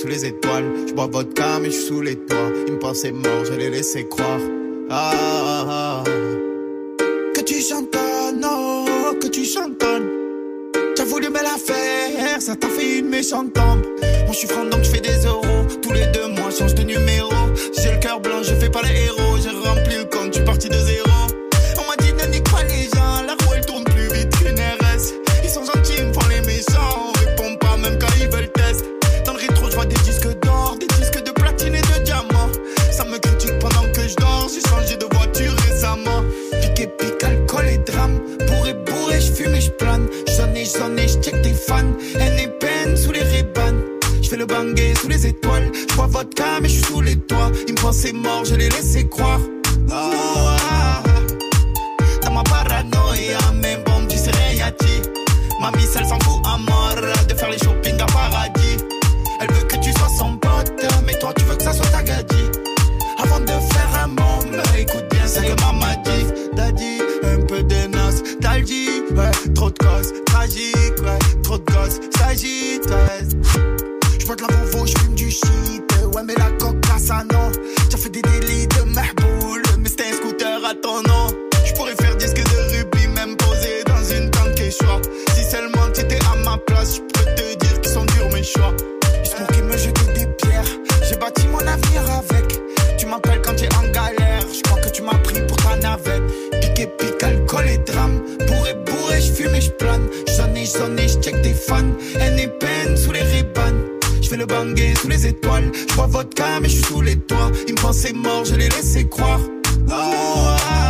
Sous les étoiles. J'bois vodka, mais j'suis sous les toits. Ils me pensaient mort, je les laissais croire. Ah, ah, ah. Que tu chantonnes, oh, que tu chantonnes. T'as voulu me la faire, ça t'a fait une méchante tombe. Moi je suis franc donc je fais des euros. Tous les deux mois, change de numéro. J'ai le cœur blanc, je fais pas les héros. J'ai rempli le compte, tu parti de zéro. Sous les étoiles. Je bois vodka, mais je suis sous les toits. Ils me pensaient mort, je les laissais croire. Oh. Dans ma paranoïa, mais bon, tu rien dit. Mamie, elle s'en fout à mort de faire les shopping à paradis. Elle veut que tu sois son pote, mais toi tu veux que ça soit ta gadji. Avant de faire un môme, écoute bien ce que maman dit. Daddy, un peu de nostalgie, ouais, trop de causes tragiques, ouais, trop de gosses s'agitent, ouais. J'bois de la Volvo, j'fume mais j'suis sous les toits. Ils me pensaient mort, je les laissais croire. Oh, ah,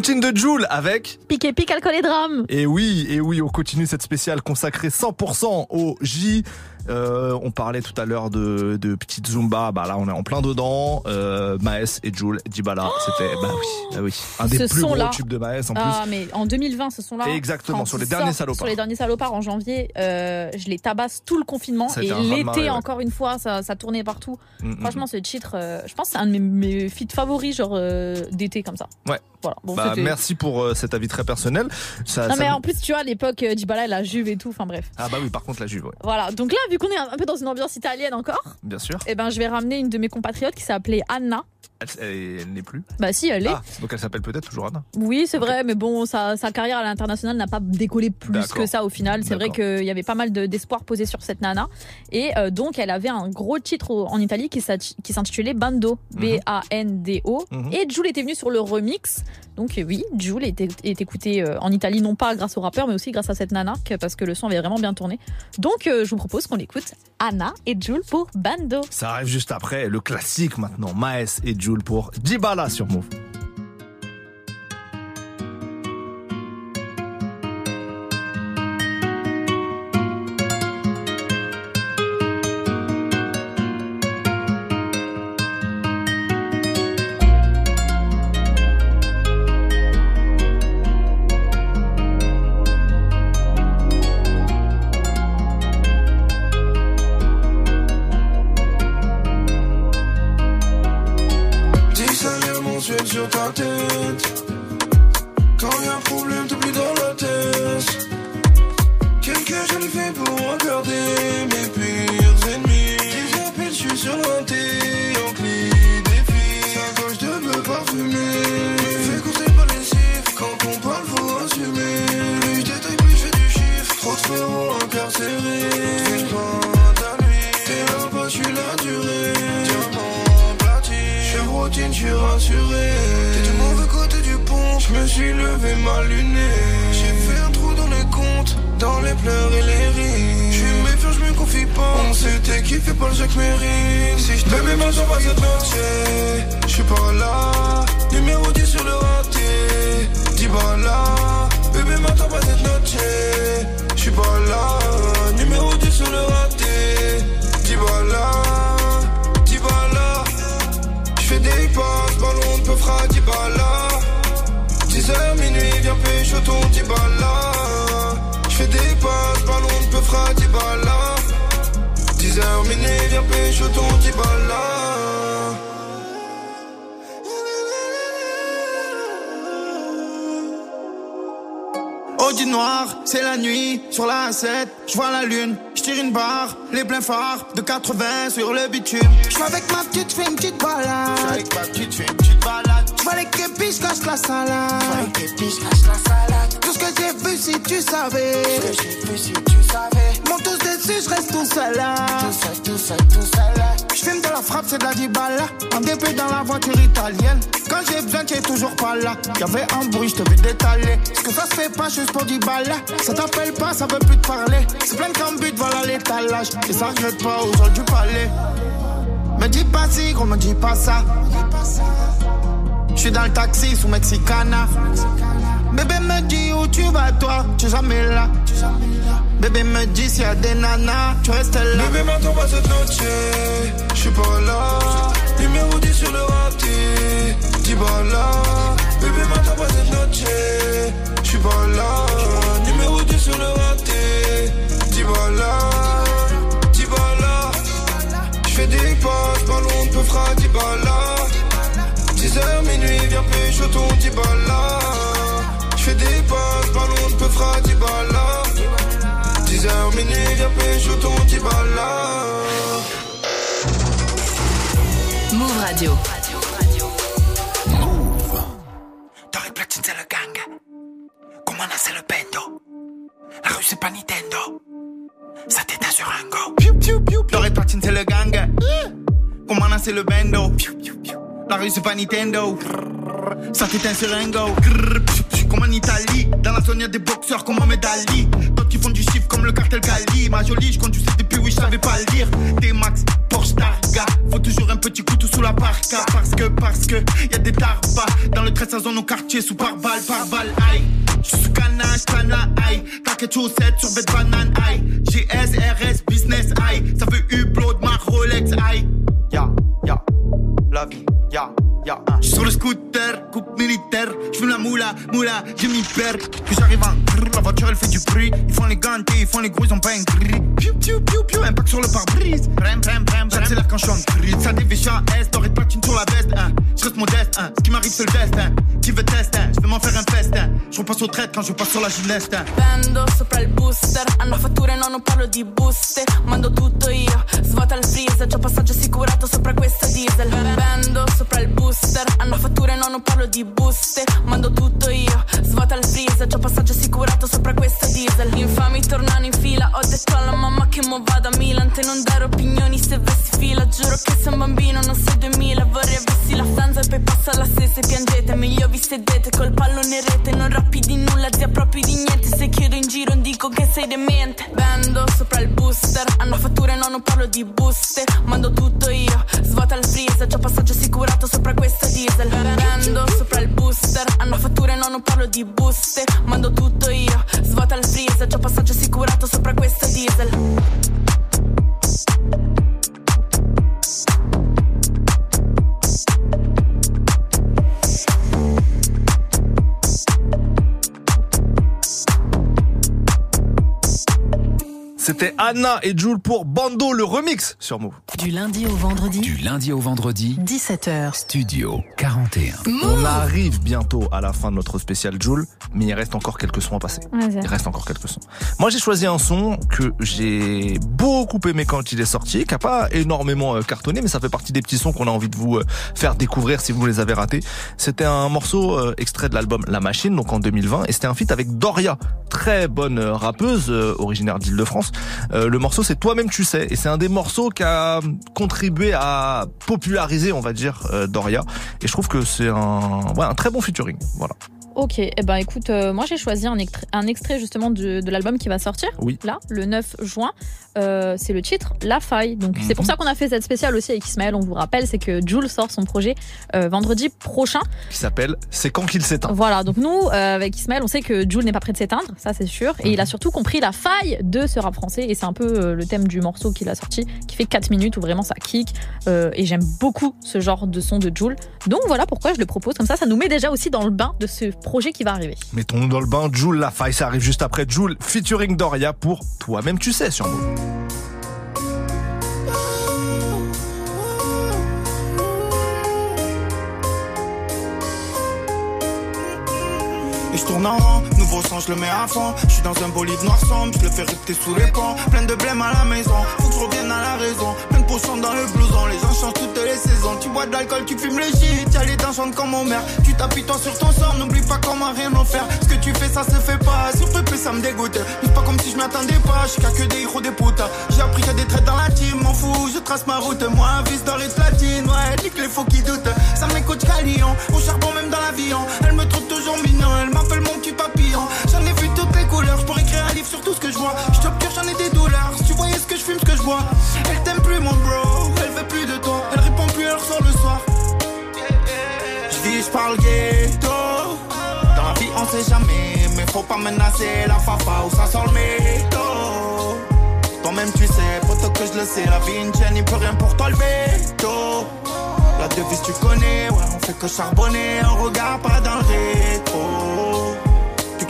comptine de Joule avec. Piqué, pique, alcool et drame. Et oui, et oui, on continue cette spéciale consacrée 100% au J. Euh, on parlait tout à l'heure de, de petite Zumba, bah là on est en plein dedans. Euh, Maes et Joule, Dibala, c'était bah oui, bah oui, un des Ce plus gros tubes de Maes en plus. Ah, mais en 2020, ce sont là. Exactement, sur les derniers salopards. Sur les derniers salopards en janvier, euh, je les tabasse tout le confinement. Et l'été, ouais. encore une fois, ça, ça tournait partout. Mm, mm, Franchement, ce titre, euh, je pense que c'est un de mes, mes feats favoris, genre d'été comme ça. Ouais. Voilà. Bon, bah, merci pour euh, cet avis très personnel. Ça, Non, ça mais nous- en plus, tu vois, à l'époque, euh, Dybala, la Juve et tout, enfin bref. Ah bah oui, par contre la Juve, ouais. Voilà, donc là, vu qu'on est un peu dans une ambiance italienne encore, bien sûr. eh ben, je vais ramener une de mes compatriotes qui s'appelait Anna. Elle, n'est plus. Bah si, elle est. Ah, donc elle s'appelle peut-être toujours Anna. Oui, c'est vrai, mais bon, sa, sa carrière à l'international n'a pas décollé plus que ça au final. C'est vrai qu'il y avait pas mal de- d'espoir posé sur cette nana. Et euh, donc, elle avait un gros titre en Italie qui s'int- qui s'intitulait Bando, B-A-N-D-O. Mhm. Et Jules était venu sur le remix. Donc euh, oui, Jules est, écouté euh, en Italie, non pas grâce au rappeur, mais aussi grâce à cette nana, parce que le son avait vraiment bien tourné. Donc, euh, je vous propose qu'on écoute Anna et Jules pour Bando. Ça arrive juste après le classique maintenant, Maes et Jules pour Dibala sur Move. C'est de la dibala. En DP dans la voiture italienne. Quand j'ai besoin, tu es toujours pas là. Y'avait un bruit, je te vais détaler. Ce que ça se fait pas juste pour 10 balles. Ça t'appelle pas, ça veut plus te parler. C'est plein de but, voilà l'étalage. Et ça regrette pas aux gens du palais. Me dis pas si, gros, me dis pas ça. Je suis dans le taxi sous Mexicana. Bébé me dit où tu vas toi, tu jamais là. Bébé me dit s'il y a des nanas, tu restes là. Bébé m'attends pas je suis pas là. Numéro 10 sur le raté, 10 là. Bébé pas cette noche, je suis pas là. Numéro 10 sur le raté, 10 là. 10 là. Je fais des passes, ballon de peu fera 10 là. 10h minuit, viens pécho ton 10 là. Je fais des passes, ballon de peu fera 10 là. 10h minuit, viens pécho ton 10 là. Move Radio. Torre platine c'est le gang. Comment c'est le bendo? La rue c'est pas Nintendo. Ça t'éteint sur un go. Piu, piu, piu, Torre platine c'est le gang. Comment c'est le bendo? La rue c'est pas Nintendo. Ça t'éteint sur un go. En Italie, dans la zone y'a des boxeurs comme Mohamed Ali. D'autres qui font du chiffre comme le cartel Gali. Ma jolie, je conduisais depuis oui, je savais pas lire. T-Max, Porsche Targa. Faut toujours un petit couteau sous la parka. Parce que, parce que, y a des tarpas. Dans le 13 zone au quartier, sous par balle, par balle, aïe. J'suis canage, cana, aïe. T'inquiète, chaussette sur bête banane, aïe. GS, RS, business, aïe. Ça veut upload ma Rolex, aïe. Ya, ya, la vie, ya. Ya, hein. J'suis sur le scooter, militaire, j'fume la moula, moula, je m'y perds. Que j'arrive en grrr, la voiture elle fait du bruit. Ils font les gantés, ils font les gros, ils ont pas un gris. Piu, piu, piu, piu, impact sur le pare-brise. Brem, brem, brem, j'accélère quand j'suis en gris. Ça dévie en S, doré de platine sur la veste, hein. J'reste modeste, hein. Ce qui m'arrive c'est le destin. Qui veut tester, hein. J'vais m'en faire un festin. J'repasse au traite quand je passe sur la gymneste, hein. Vendo sopra il booster Hanno fatture, no non parlo di buste Mando tutto io, svuota il freezer C'ho passaggio assicurato sopra questa diesel Vendo sopra il booster Hanno fatture, no non parlo di buste Mando tutto io, svuota il freezer C'ho passaggio assicurato sopra questa diesel. Infami tornano in fila Ho detto alla mamma che mo vado a Milan. Te non dare opinioni se vesti fila Giuro che sei un bambino, non sei 2000 Vorrei avessi la stanza e poi passa la stessa e piangete. Meglio vi sedete col pallone in rete Non rappi di nulla, zia proprio di niente. Se chiedo in giro dico che sei demente. Vendo sopra il booster Hanno fatture, no non parlo di buste. Mando tutto io, svuota il freezer C'ho passaggio assicurato sopra questa diesel. Vendo sopra il booster. Hanno fatture, no non parlo di buste. Mando tutto io, svuota il freezer. C'ho passaggio assicurato sopra questa diesel C'était Anna et Jules pour Bando, le remix sur Move. Du lundi au vendredi. Du lundi au vendredi. 17h. Studio 41. On arrive bientôt à la fin de notre spécial Joule, mais il reste encore quelques sons à passer. Il reste encore quelques sons. Moi, j'ai choisi un son que j'ai beaucoup aimé quand il est sorti, qui a pas énormément euh, cartonné, mais ça fait partie des petits sons qu'on a envie de vous euh, faire découvrir si vous les avez ratés. C'était un morceau euh, extrait de l'album La Machine, donc en 2020, et c'était un feat avec Doria, très bonne rappeuse originaire d'Île-de-France. Euh, le morceau, c'est Toi-même tu sais, et c'est un des morceaux qui a contribué à populariser, on va dire, euh, Doria. Et je trouve que c'est un, un très bon featuring. Voilà. Ok, eh ben écoute, euh, moi j'ai choisi un, extrait- un extrait justement de, de l'album qui va sortir, Oui. là, le 9 juin. Euh, c'est le titre La Faille. Donc c'est pour Mhm. ça qu'on a fait cette spéciale aussi avec Ismaël. On vous rappelle, c'est que Jules sort son projet euh, vendredi prochain. Qui s'appelle C'est quand qu'il s'éteint. Voilà, donc nous, avec Ismaël, on sait que Jules n'est pas prêt de s'éteindre, ça c'est sûr. Et Mhm. il a surtout compris la faille de ce rap français. Et c'est un peu le thème du morceau qu'il a sorti, qui fait 4 minutes où vraiment ça kick. Et j'aime beaucoup ce genre de son de Jules. Donc voilà pourquoi je le propose. Comme ça, ça nous met déjà aussi dans le bain de ce projet qui va arriver. Mettons-nous dans le bain. Joule la faille, ça arrive juste après Joule featuring Doria pour Toi-même tu sais sur. Et je tourne en rond, nouveau sang, je le mets à fond. Je suis dans un bolide noir sombre, je le fais ripter sous les ponts. Plein de blême à la maison, faut que je revienne à la raison. Plein de potions dans le blouson, les gens changent toutes les saisons. Tu bois de l'alcool, tu fumes le shit, y'a les dents chantent comme mon mère. Tu t'appuies toi sur ton sort, n'oublie pas comment rien en faire. Ce que tu fais, ça se fait pas, sur peu ça me dégoûte. C'est pas comme si je m'attendais pas, je que des héros des putes. J'ai appris qu'il a des traits dans la team, m'en fous, je trace ma route. Moi, un dans les platines, ouais, nique les faux qui doutent. Ça m'écoute Calion, au charbon même dans l'avion. Elle me trouve toujours mignon, elle J'en ai vu toutes les couleurs, je pourrais écrire un livre sur tout ce que je vois. Je j'en ai des douleurs. Si tu voyais ce que je fume, ce que je bois. Elle t'aime plus, mon bro, elle veut plus de toi. Elle répond plus, elle ressort le soir. Je vis, je parle ghetto. Dans la vie, on sait jamais, mais faut pas menacer la fafa où ça sort le métaux. Toi-même, tu sais, poto que je le sais, la vie, une chaîne, il peut rien pour toi le veto. La devise, tu connais, ouais, on fait que charbonner, on regarde pas dans le rétro.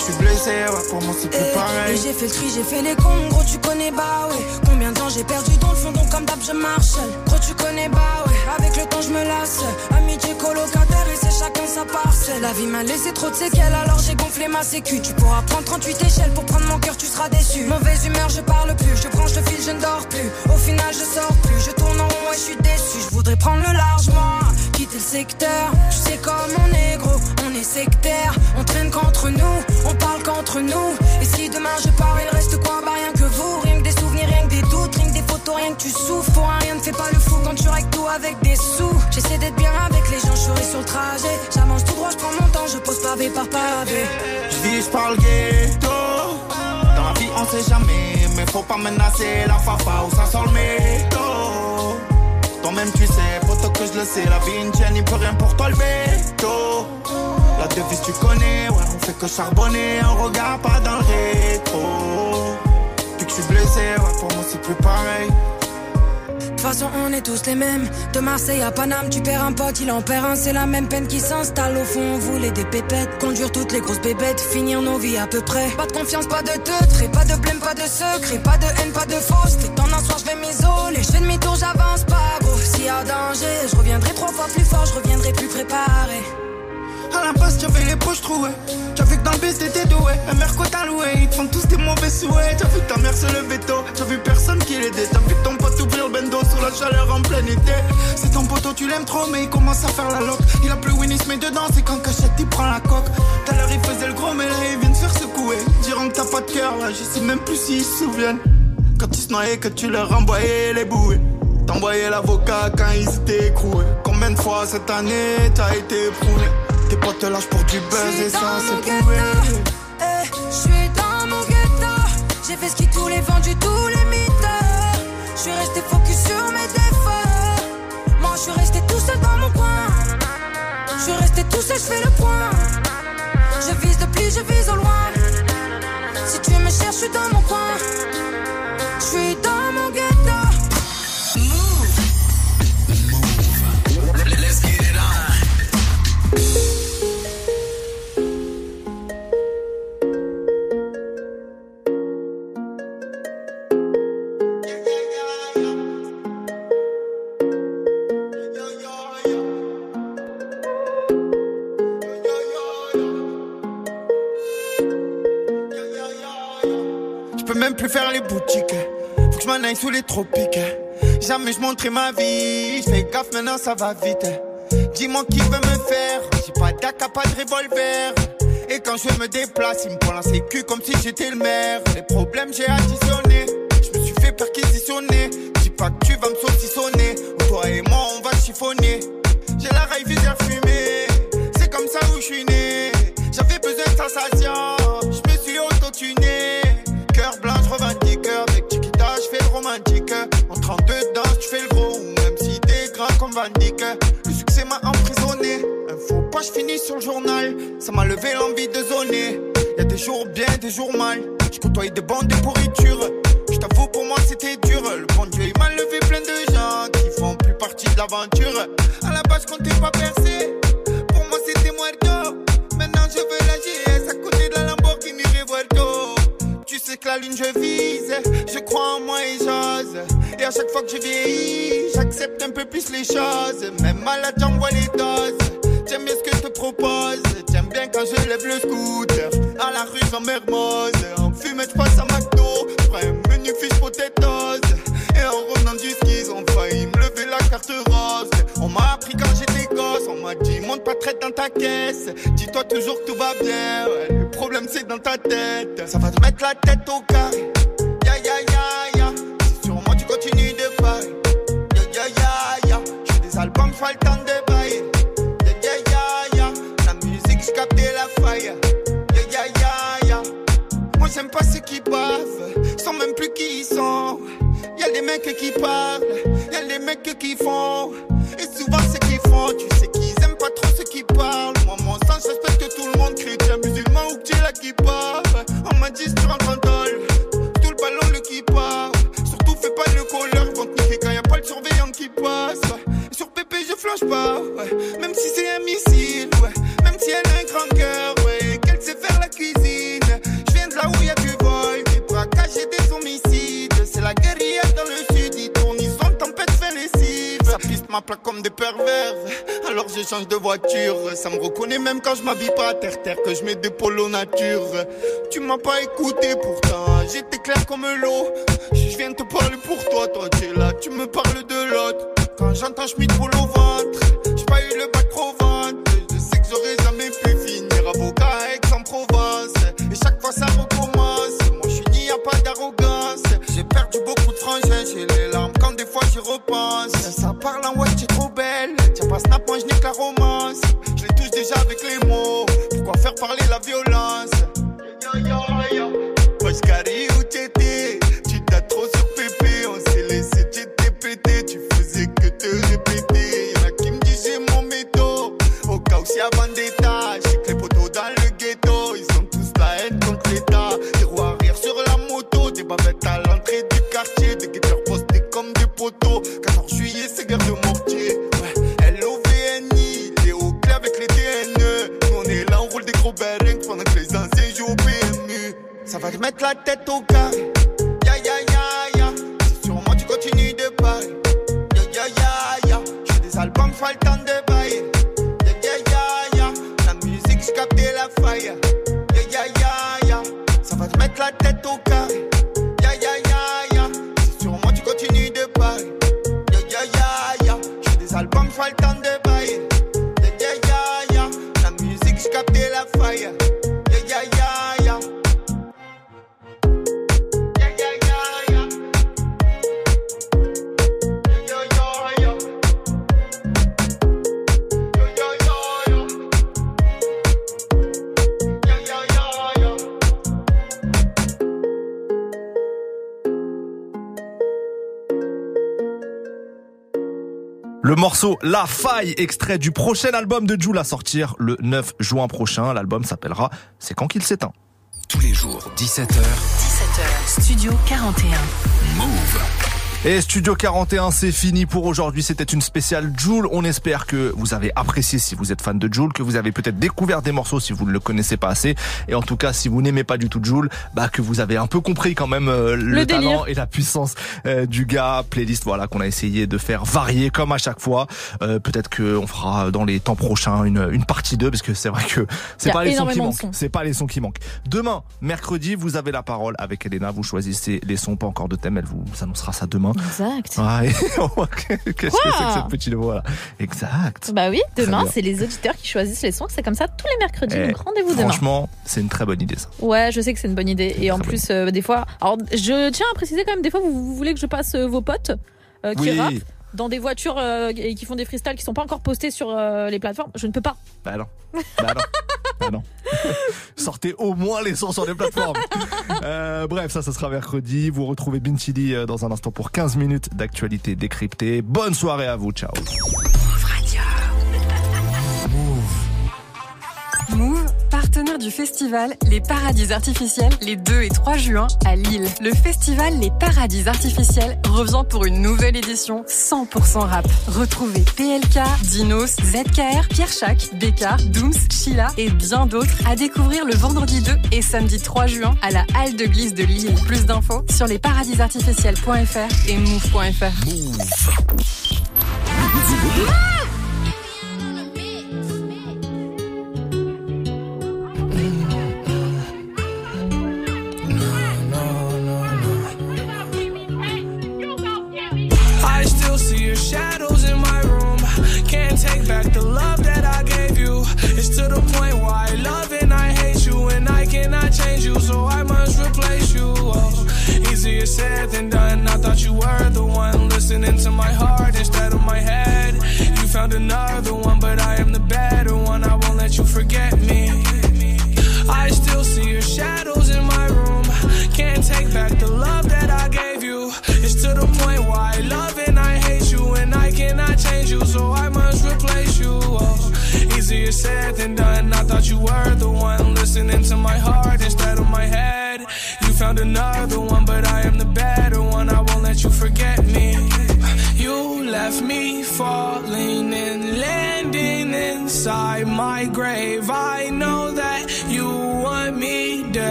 Que je suis blessé, ouais, pour moi, c'est plus Et pareil. j'ai fait le tri, j'ai fait les cons, gros tu connais bah ouais. Combien de temps j'ai perdu dans le fond donc comme d'hab je marche. Gros tu connais bah ouais. Avec le temps je me lasse. Amitié colocataire et c'est chacun sa parcelle. La vie m'a laissé trop de séquelles alors j'ai gonflé ma sécu. Tu pourras prendre 38 échelles pour prendre mon cœur tu seras déçu. Mauvaise humeur je parle plus. Je branche le fil je ne dors plus. Au final je sors plus. Je tourne en rond et je suis déçu. Je voudrais prendre le large moi. Quitter le secteur. Tu sais comme on est gros On est sectaire On traîne qu'entre nous On parle qu'entre nous. Et si demain je pars il reste quoi? Bah rien que vous. Rien que des souvenirs rien que des doutes Rien que des photos rien que tu souffres. Pour rien ne fais pas le fou Quand tu règles tout avec des sous. J'essaie d'être bien avec les gens Je sur le trajet. J'avance tout droit je prends mon temps Je pose pavé par pavé. Je vis, je parle ghetto. Dans la vie, on sait jamais, mais faut pas menacer la fafa où ça sort le métaux. Toi-même, tu sais, poto que je le sais, la vie, une chaîne, il peut rien pour toi le veto. La devise, tu connais, ouais, on fait que charbonner, on regarde pas dans le rétro. Depuis que je suis blessé, ouais, pour moi, c'est plus pareil. De toute façon, on est tous les mêmes. De Marseille à Paname, tu perds un pote, il en perd un. C'est la même peine qui s'installe au fond. On voulait des pépettes, conduire toutes les grosses bébêtes, finir nos vies à peu près. Pas de confiance, pas de teutre, et pas de blême, pas de secret, pas de haine, pas de fausse. T'es en un soir, je vais m'isoler. Je fais demi-tour, j'avance pas, gros. S'il y a danger, je reviendrai trois fois plus fort, je reviendrai plus préparé. À la base, j'avais les poches trouées. J'avais que dans le bus, t'étais doué. La mère quoi t'as loué, ils te font tous des mauvais souhaits. T'as vu ta mère se levait tôt. T'as vu personne qui l'aidait. T'as vu ton pote ouvrir le bendo sous la chaleur en plein été. C'est ton poteau, tu l'aimes trop, mais il commence à faire la loque. Il a plus Winnie, mais dedans, c'est quand cachette, il prend la coque. Tout à l'heure, il faisait le gros, mais là, il vient de faire secouer. Diront que t'as pas de cœur, là, je sais même plus s'ils se souviennent. Quand ils se noyaient, que tu leur envoyais les bouées. T'envoyais l'avocat quand ils étaient écroués. Combien de fois cette année t'as été éprouvé? Tes potes te lâchent pour du buzz et ça c'est prouvé. Eh, je suis dans mon ghetto. J'ai fait ce qui tous les vendus, tous les mythes. Je suis resté focus sur mes défauts. Moi, je suis resté tout seul dans mon coin. Je suis resté tout seul, je fais le point. Je vise de plus, je vise au loin. Si tu me cherches, je suis dans mon Montrais ma vie. Fais gaffe maintenant, ça va vite. Dis-moi qui veut me faire. J'ai pas d'AK, pas de revolver. Et quand je me déplace, il me prend la sécu comme si j'étais le maire. Les problèmes, j'ai additionné. Je me suis fait perquisitionner. Dis pas que tu vas me saucissonner. Toi et moi, on va chiffonner. Le succès m'a emprisonné. Un faux pas, je finis sur le journal. Ça m'a levé l'envie de zoner. Y a des jours bien, des jours mal. Je côtoie des bandes de pourriture. Je t'avoue, pour moi c'était dur. Le bon Dieu, il m'a levé plein de gens qui font plus partie de l'aventure. À la base, je comptais pas percer. Pour moi, c'était muerto. Maintenant, je veux la GS à côté de la Lamborghini Revuelto. Tu sais que la lune, je vise. Je crois en moi et j'ose. À chaque fois que je vieillis, j'accepte un peu plus les choses. Même malade, j'envoie les doses. J'aime bien ce que je te propose. J'aime bien quand je lève le scooter. À la rue, j'en mermose. En fumette, je passe à McDo. Prends un menu fiche potatoes. Et en revenant du ski, ont failli me lever la carte rose. On m'a appris quand j'étais gosse. On m'a dit, monte pas traite dans ta caisse. Dis-toi toujours que tout va bien. Le problème, c'est dans ta tête. Ça va te mettre la tête au carré. Albums, temps de bailler. Ya ya ya ya. La musique, capté la faille. Ya ya ya ya. Moi, j'aime pas ceux qui bavent. Sans même plus qui ils sont. Y'a des mecs qui parlent. Y'a des mecs qui font. Et souvent, ceux qui font, tu sais qu'ils aiment pas trop ceux qui parlent. Moi, mon sens, respecte tout le monde. Chrétien, musulman ou que là qui parle. On m'a dit, tu rentres en tôle. Tout le ballon, le qui part. Surtout, fais pas le colleur. Quand y a pas le surveillant qui passe. Flanche pas. ouais. Même si c'est un missile, ouais. Même si elle a un grand cœur, ouais. Qu'elle sait faire la cuisine. Je viens de là où y a du vol. Des braquages et des homicides. C'est la guérilla dans le sud. Ils tournent, ils sont tempête, fait lessive. Ça piste ma plaque comme des pervers. Alors je change de voiture. Ça me reconnaît même quand je m'habille pas à terre-terre. Que je mets des polos nature. Tu m'as pas écouté pourtant. J'étais clair comme l'eau. Je viens te parler pour toi. Toi, t'es là. Tu me parles de l'autre. Quand j'entends Schmitt pour au ventre. J'ai pas eu le bac pro ventre. Je sais que j'aurais jamais pu finir avocat à Aix-en-Provence. Et chaque fois ça recommence. Moi je suis ni y a pas d'arrogance. J'ai perdu beaucoup de frangins, j'ai les larmes quand des fois j'y repense. Ça parle en ouais, t'es trop belle. Tiens pas snap, moi je nique la romance. Je les touche déjà avec les mots. Pourquoi faire parler la violence? Ya, ya, ya. Ça va te morceau La Faille, extrait du prochain album de Jules à sortir le 9 juin prochain. L'album s'appellera C'est quand qu'il s'éteint. Tous les jours, 17h. 17h, Studio 41. Move. Et Studio 41, c'est fini pour aujourd'hui. C'était une spéciale Joule. On espère que vous avez apprécié si vous êtes fan de Joule, que vous avez peut-être découvert des morceaux si vous ne le connaissez pas assez. Et en tout cas, si vous n'aimez pas du tout Joule, bah que vous avez un peu compris quand même euh, le, Le talent et la puissance euh, du gars. Playlist, voilà, qu'on a essayé de faire varier comme à chaque fois. Euh, peut-être que on fera dans les temps prochains une, une partie 2 parce que c'est vrai que c'est pas les sons qui manquent. C'est pas les sons qui manquent. Demain, mercredi, vous avez la parole avec Elena. Vous choisissez les sons, pas encore de thème. Elle vous annoncera ça demain. Exact. Ah, Qu'est-ce que c'est que cette petite voix là Exact. Bah oui, demain, c'est les auditeurs qui choisissent les sons. C'est comme ça tous les mercredis. Eh, donc rendez-vous demain. Franchement, c'est une très bonne idée ça. Ouais, je sais que c'est une bonne idée. Et en plus, euh, des fois, alors je tiens à préciser quand même, des fois, vous, vous voulez que je passe euh, vos potes euh, qui Oui. rappent dans des voitures euh, qui font des freestyles qui sont pas encore postés sur euh, les plateformes, je ne peux pas. Bah non. Bah, bah non. bah non. Sortez au moins les sons sur les plateformes. Euh, bref, ça, ça sera mercredi. Vous retrouvez Bintili euh, dans un instant pour 15 minutes d'actualité décryptée. Bonne soirée à vous. Ciao. du festival Les Paradis Artificiels les 2 et 3 juin à Lille. Le festival Les Paradis Artificiels revient pour une nouvelle édition 100% rap. Retrouvez PLK, Dinos, ZKR, Pierre Chac, Bekar, Dooms, Sheila et bien d'autres à découvrir le vendredi 2 et samedi 3 juin à la Halle de Glisse de Lille. Plus d'infos sur lesparadisartificiels.fr et move.fr.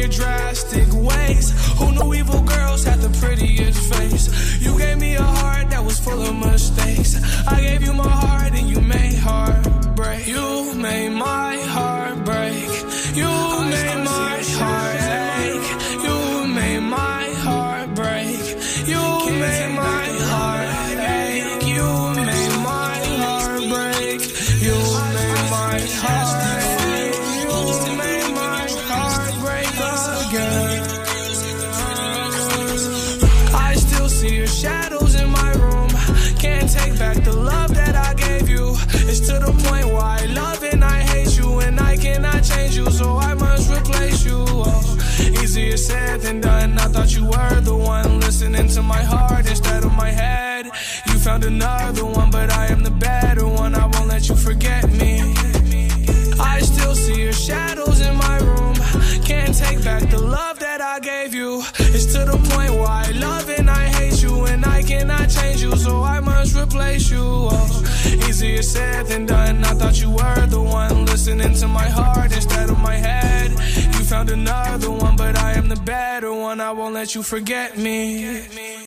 you're dressed let you forget me. Forget me.